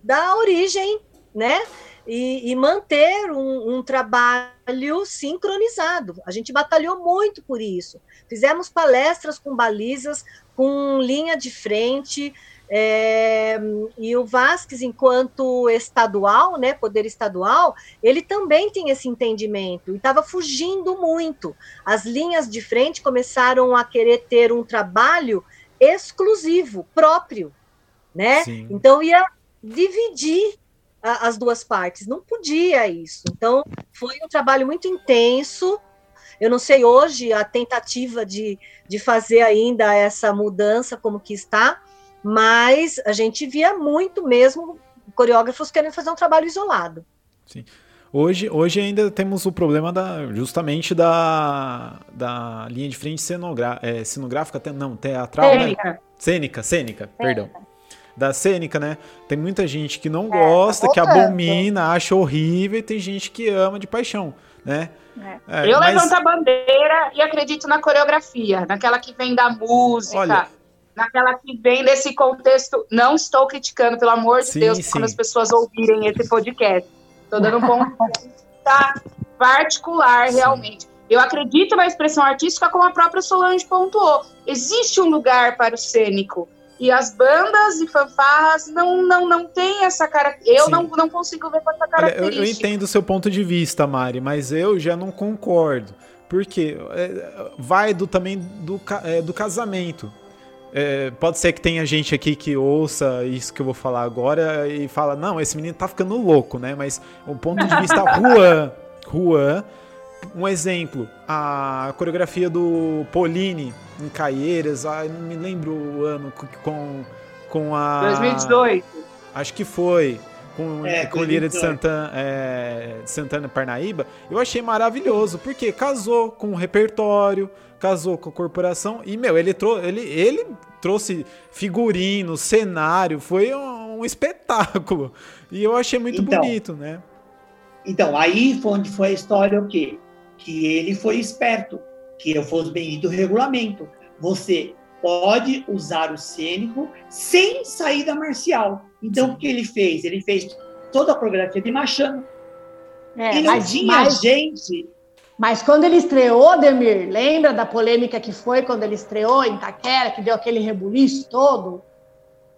[SPEAKER 3] da origem, né? e, e manter um, um trabalho sincronizado. A gente batalhou muito por isso. Fizemos palestras com balizas, com linha de frente, é, e o Vasques, enquanto estadual, né, poder estadual, ele também tem esse entendimento e estava fugindo muito. As linhas de frente começaram a querer ter um trabalho exclusivo, próprio, né?
[SPEAKER 1] Sim.
[SPEAKER 3] Então ia dividir a- as duas partes. Não podia isso. Então, foi um trabalho muito intenso. Eu não sei hoje a tentativa de, de fazer ainda essa mudança, como que está, mas a gente via muito mesmo coreógrafos querendo fazer um trabalho isolado.
[SPEAKER 1] Hoje, hoje ainda temos o problema da, justamente da, da linha de frente cenogra, é, cenográfica, te- não, teatral, né?
[SPEAKER 2] Cênica.
[SPEAKER 1] Cênica, cênica, perdão. Da cênica, né? Tem muita gente que não
[SPEAKER 5] tá
[SPEAKER 1] gosta, que
[SPEAKER 5] voltando.
[SPEAKER 1] abomina, acha horrível, e tem gente que ama de paixão, né? É,
[SPEAKER 2] Eu
[SPEAKER 1] mas-
[SPEAKER 2] levanto a bandeira e acredito na coreografia, naquela que vem da música,
[SPEAKER 1] Olha-
[SPEAKER 2] naquela que vem desse contexto. Não estou criticando, pelo amor de
[SPEAKER 1] Sim,
[SPEAKER 2] Deus,
[SPEAKER 1] sim.
[SPEAKER 2] quando as pessoas ouvirem esse podcast. Estou dando um ponto particular,
[SPEAKER 1] Sim.
[SPEAKER 2] realmente. Eu acredito na expressão artística, como a própria Solange pontuou. Existe um lugar para o cênico. E as bandas e fanfarras não, não, não têm essa característica. Eu
[SPEAKER 1] Sim.
[SPEAKER 2] não, não consigo ver com essa
[SPEAKER 1] Olha, eu,
[SPEAKER 2] característica.
[SPEAKER 1] eu entendo o seu ponto de vista, Mari, mas eu já não concordo. Porque é, vai do, também do, é, do casamento. É, pode ser que tenha gente aqui que ouça isso que eu vou falar agora e fala, não, esse menino tá ficando louco, né? Mas o ponto de vista Juan, Juan, um exemplo, a coreografia do Pauline em Caieiras, ah, não me lembro o ano co- com, com a...
[SPEAKER 2] 2018.
[SPEAKER 1] Acho que foi. Com,
[SPEAKER 4] É,
[SPEAKER 1] com Lira de
[SPEAKER 4] 2018.
[SPEAKER 1] Santana, é, de Santana Parnaíba. Eu achei maravilhoso. Porque casou com o repertório, casou com a corporação. E, meu, ele, trou ele, ele trouxe figurino, cenário. Foi um, um espetáculo. E eu achei muito
[SPEAKER 4] Então.
[SPEAKER 1] bonito, né?
[SPEAKER 4] Então, aí foi onde foi a história o quê? Que ele foi esperto, que eu fosse bem do regulamento. Você pode usar o cênico sem saída marcial. Então, o que ele fez? Ele fez toda a coreografia de Machado.
[SPEAKER 5] É,
[SPEAKER 4] e não
[SPEAKER 5] mas,
[SPEAKER 4] tinha
[SPEAKER 5] mas,
[SPEAKER 4] gente.
[SPEAKER 5] mas quando ele estreou, Ademir, lembra da polêmica que foi quando ele estreou em Taquera, que deu aquele rebuliço todo?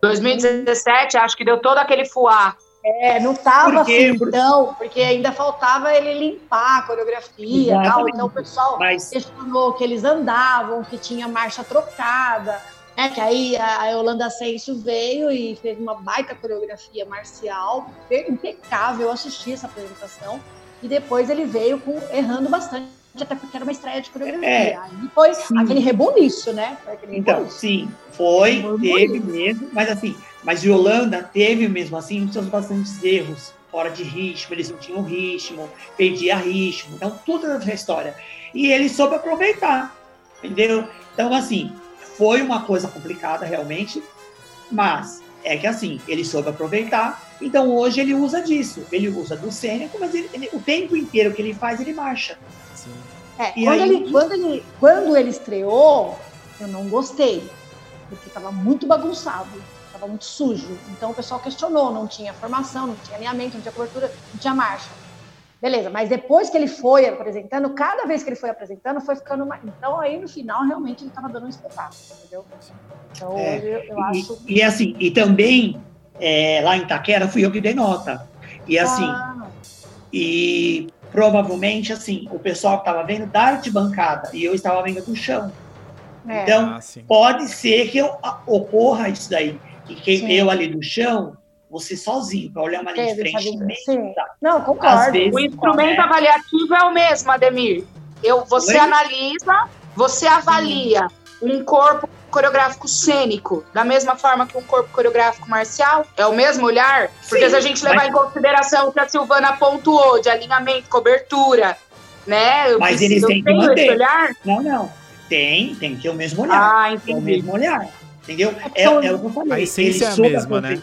[SPEAKER 2] 2017, acho que deu todo aquele fuá.
[SPEAKER 5] É, não tava
[SPEAKER 4] Por quê?
[SPEAKER 5] assim, então, porque ainda faltava ele limpar a coreografia e tal.
[SPEAKER 4] Exatamente.
[SPEAKER 5] Então o pessoal
[SPEAKER 4] Mas
[SPEAKER 5] questionou que eles andavam, que tinha marcha trocada, né? Que aí a Yolanda Ascenso veio e fez uma baita coreografia marcial, impecável. Eu assisti essa apresentação e depois ele veio com, errando bastante, até porque era uma estreia de coreografia.
[SPEAKER 4] É,
[SPEAKER 5] aí foi
[SPEAKER 4] sim.
[SPEAKER 5] aquele rebuliço, né? Aquele
[SPEAKER 4] Então, sim, foi,
[SPEAKER 5] Foi
[SPEAKER 4] teve mesmo, mas assim, mas Yolanda teve mesmo assim seus bastantes erros fora de ritmo, eles não tinham ritmo, perdia ritmo, então tudo essa história. E ele soube aproveitar, entendeu? Então, assim, foi uma coisa complicada realmente, mas é que assim, ele soube aproveitar, então hoje ele usa disso, ele usa do cênico, mas ele- ele- o tempo inteiro que ele faz, ele marcha.
[SPEAKER 1] Sim.
[SPEAKER 5] É,
[SPEAKER 4] E
[SPEAKER 5] quando,
[SPEAKER 4] aí-
[SPEAKER 5] ele, quando, ele, quando ele estreou, eu não gostei, porque estava muito bagunçado, estava muito sujo. Então o pessoal questionou, não tinha formação, não tinha alinhamento, não tinha cobertura, não tinha marcha. Beleza, mas depois que ele foi apresentando, cada vez que ele foi apresentando, foi ficando mais. Então aí no final, realmente, ele estava dando um espetáculo, entendeu? Então
[SPEAKER 4] É,
[SPEAKER 5] eu, eu
[SPEAKER 4] E-
[SPEAKER 5] acho.
[SPEAKER 4] E, assim, e também é, lá em Itaquera fui eu que dei nota. E assim,
[SPEAKER 5] Ah,
[SPEAKER 4] e provavelmente assim, o pessoal que estava vendo da arquibancada e eu estava vendo do chão.
[SPEAKER 5] é.
[SPEAKER 4] Então,
[SPEAKER 1] Ah,
[SPEAKER 4] pode ser que eu- ocorra isso daí. E quem
[SPEAKER 5] Sim.
[SPEAKER 4] eu ali do chão, você sozinho, para olhar uma linha de frente
[SPEAKER 5] sim. Não, concordo.
[SPEAKER 4] Vezes-
[SPEAKER 2] O instrumento
[SPEAKER 4] É.
[SPEAKER 2] avaliativo é o mesmo, Ademir. Eu, você
[SPEAKER 4] Oi?
[SPEAKER 2] analisa, você avalia um corpo coreográfico cênico, da mesma forma que um corpo coreográfico marcial? É o mesmo olhar? Porque
[SPEAKER 4] Sim,
[SPEAKER 2] se a gente levar
[SPEAKER 4] mas-
[SPEAKER 2] em consideração o que a Silvana pontuou de alinhamento, cobertura, né? Eu
[SPEAKER 4] Mas
[SPEAKER 2] preciso-
[SPEAKER 4] eles têm que manter.
[SPEAKER 2] esse olhar?
[SPEAKER 4] Não, não. Tem, tem que ter o mesmo olhar.
[SPEAKER 2] Ah,
[SPEAKER 4] É o
[SPEAKER 2] entendi.
[SPEAKER 4] mesmo olhar. Entendeu? É, é o que eu falei.
[SPEAKER 1] A essência é a mesma, né?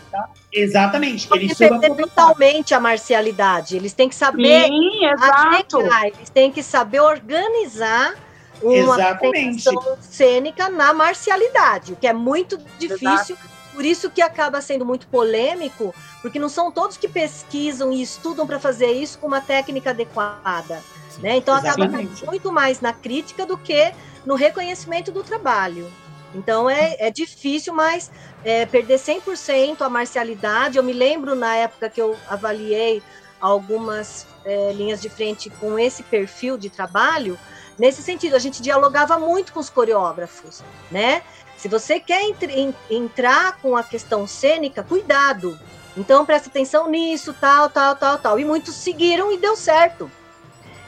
[SPEAKER 4] Exatamente. Eles
[SPEAKER 3] perder totalmente a marcialidade. Eles têm que saber
[SPEAKER 2] Sim, exato.
[SPEAKER 3] eles têm que saber organizar uma
[SPEAKER 4] Exatamente.
[SPEAKER 3] apresentação cênica na marcialidade, o que é muito difícil. Por isso que acaba sendo muito polêmico, porque não são todos que pesquisam e estudam para fazer isso com uma técnica adequada.
[SPEAKER 1] Sim.
[SPEAKER 3] Né? Então acaba
[SPEAKER 4] Exatamente.
[SPEAKER 3] caindo muito mais na crítica do que no reconhecimento do trabalho. Então é, é difícil, mas é, perder 100% a marcialidade. Eu me lembro na época que eu avaliei algumas é, linhas de frente com esse perfil de trabalho. Nesse sentido, a gente dialogava muito com os coreógrafos, né? Se você quer entre- en- entrar com a questão cênica, cuidado. Então presta atenção nisso, tal, tal, tal, tal. E muitos seguiram e deu certo.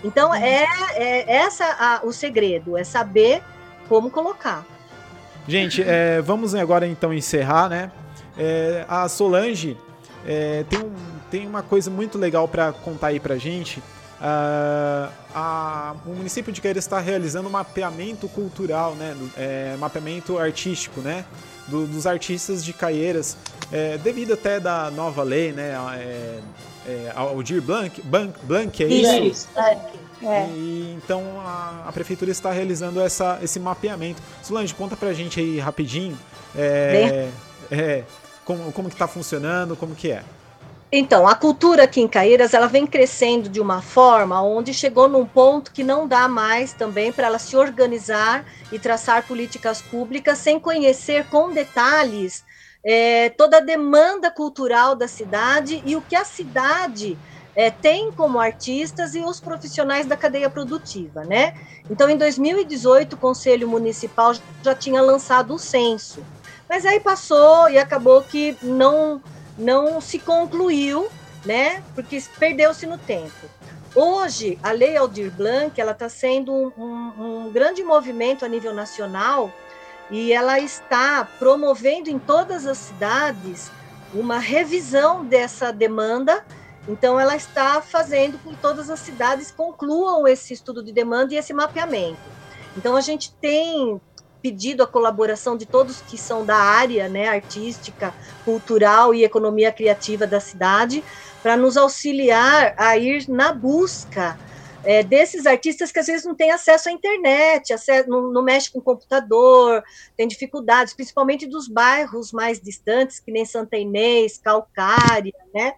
[SPEAKER 3] Então é, é essa a- o segredo, é saber como colocar.
[SPEAKER 1] Gente, é, vamos agora então encerrar, né? É, a Solange é, tem, um- tem uma coisa muito legal para contar aí pra gente. Ah, a- o município de Caeiras está realizando um mapeamento cultural, né? é, mapeamento artístico, né? do- dos artistas de Caieiras, é, devido até da nova lei, né? É, é, Aldir Blanc, Blanc, Blanc é isso?
[SPEAKER 2] Isso.
[SPEAKER 5] É.
[SPEAKER 1] E, então a, a prefeitura está realizando essa, esse mapeamento. Solange, conta pra gente aí rapidinho é, é, como, como que tá funcionando, como que é.
[SPEAKER 3] Então, a cultura aqui em Caeiras, ela vem crescendo de uma forma onde chegou num ponto que não dá mais também para ela se organizar e traçar políticas públicas sem conhecer com detalhes eh, toda a demanda cultural da cidade e o que a cidade eh, tem como artistas e os profissionais da cadeia produtiva, né? Então, em 2018, o Conselho Municipal já tinha lançado o censo, mas aí passou e acabou que não não se concluiu, né? Porque perdeu-se no tempo. Hoje, a Lei Aldir Blanc, ela está sendo um, um- um grande movimento a nível nacional e ela está promovendo em todas as cidades uma revisão dessa demanda. Então, ela está fazendo com que todas as cidades concluam esse estudo de demanda e esse mapeamento. Então, a gente tem pedido a colaboração de todos que são da área né, artística, cultural e economia criativa da cidade, para nos auxiliar a ir na busca é, desses artistas que às vezes não têm acesso à internet, acesso, não, não mexe com computador, tem dificuldades, principalmente dos bairros mais distantes, que nem Santa Inês, Calcária, né?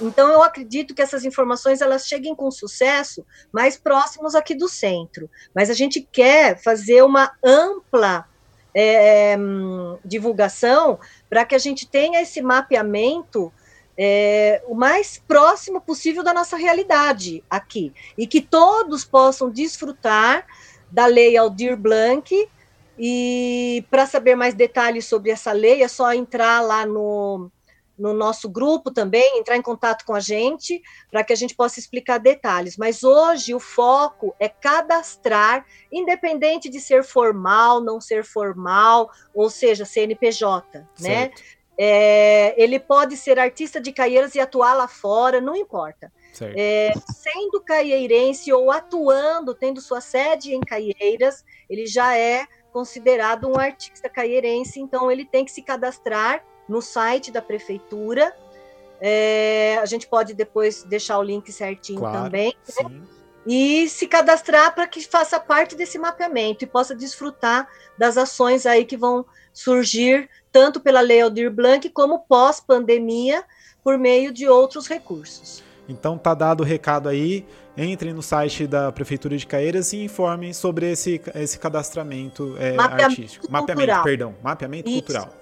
[SPEAKER 3] Então eu acredito que essas informações elas cheguem com sucesso mais próximos aqui do centro, mas a gente quer fazer uma ampla é, hum, divulgação para que a gente tenha esse mapeamento é, o mais próximo possível da nossa realidade aqui. E que todos possam desfrutar da lei Aldir Blanc. E para saber mais detalhes sobre essa lei é só entrar lá no, no nosso grupo também, entrar em contato com a gente para que a gente possa explicar detalhes. Mas hoje o foco é cadastrar, independente de ser formal, não ser formal, ou seja, CNPJ, né?
[SPEAKER 1] Certo,
[SPEAKER 3] É, ele pode ser artista de Caieiras e atuar lá fora, não importa. É, sendo caieirense ou atuando, tendo sua sede em Caieiras, ele já é considerado um artista caieirense, então ele tem que se cadastrar no site da prefeitura. É, a gente pode depois deixar o link certinho
[SPEAKER 1] Claro,
[SPEAKER 3] também
[SPEAKER 1] sim.
[SPEAKER 3] e se cadastrar para que faça parte desse mapeamento e possa desfrutar das ações aí que vão surgir tanto pela Lei Aldir Blanc como pós-pandemia por meio de outros recursos.
[SPEAKER 1] Então tá dado o recado aí. Entrem no site da Prefeitura de Caeiras e informem sobre esse, esse cadastramento é,
[SPEAKER 3] Mapeamento
[SPEAKER 1] artístico. Mapeamento,
[SPEAKER 3] cultural.
[SPEAKER 1] perdão. Mapeamento
[SPEAKER 3] Isso.
[SPEAKER 1] cultural.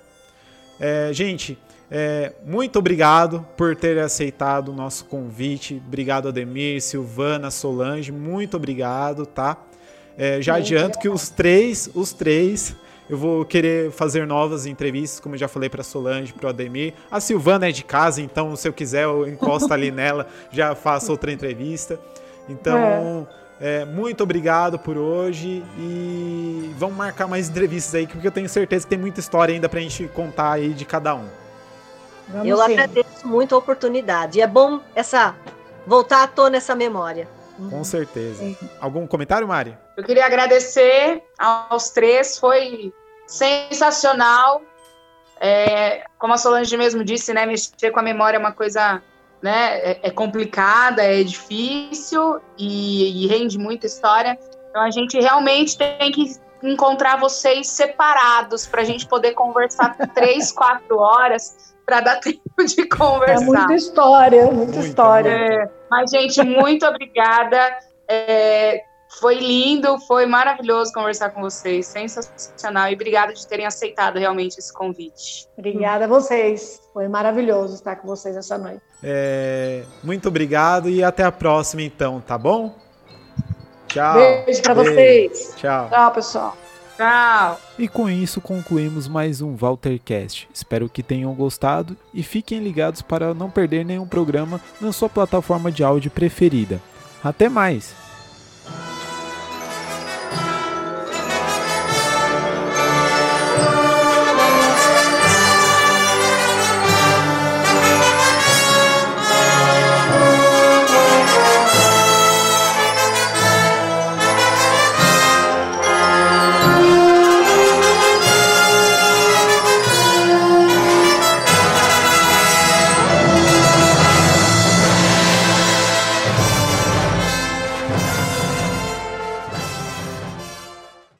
[SPEAKER 1] É, gente, é, muito obrigado por ter aceitado o nosso convite. Obrigado, Ademir, Silvana, Solange. Muito obrigado, tá? É, já
[SPEAKER 5] Muito
[SPEAKER 1] adianto que os três, os três, eu vou querer fazer novas entrevistas, como eu já falei para Solange, para o Ademir. A Silvana é de casa, então se eu quiser eu encosto ali nela, já faço outra entrevista. Então, É, muito obrigado por hoje e vamos marcar mais entrevistas aí, porque eu tenho certeza que tem muita história ainda pra gente contar aí de cada um.
[SPEAKER 3] Vamos eu sim. agradeço muito a oportunidade. E é bom essa voltar à tona essa memória.
[SPEAKER 1] Com certeza. Sim. Algum comentário, Mari?
[SPEAKER 2] Eu queria agradecer aos três, foi sensacional. É, como a Solange mesmo disse, né, mexer com a memória é uma coisa né, é, é complicada, é difícil e, e rende muita história. Então a gente realmente tem que encontrar vocês separados para a gente poder conversar três, quatro horas para dar tempo de conversar.
[SPEAKER 5] É muita história, muita história.
[SPEAKER 2] É, mas, gente, muito obrigada. É, foi lindo, foi maravilhoso conversar com vocês, sensacional. E obrigada de terem aceitado realmente esse convite.
[SPEAKER 5] Obrigada a vocês. Foi maravilhoso estar com vocês essa noite.
[SPEAKER 1] É, muito obrigado e até a próxima, então, tá bom? Tchau.
[SPEAKER 5] Beijo para vocês.
[SPEAKER 1] Tchau.
[SPEAKER 5] Tchau, pessoal.
[SPEAKER 2] Tchau.
[SPEAKER 1] E com isso concluímos mais um Waltercast. Espero que tenham gostado e fiquem ligados para não perder nenhum programa na sua plataforma de áudio preferida. Até mais!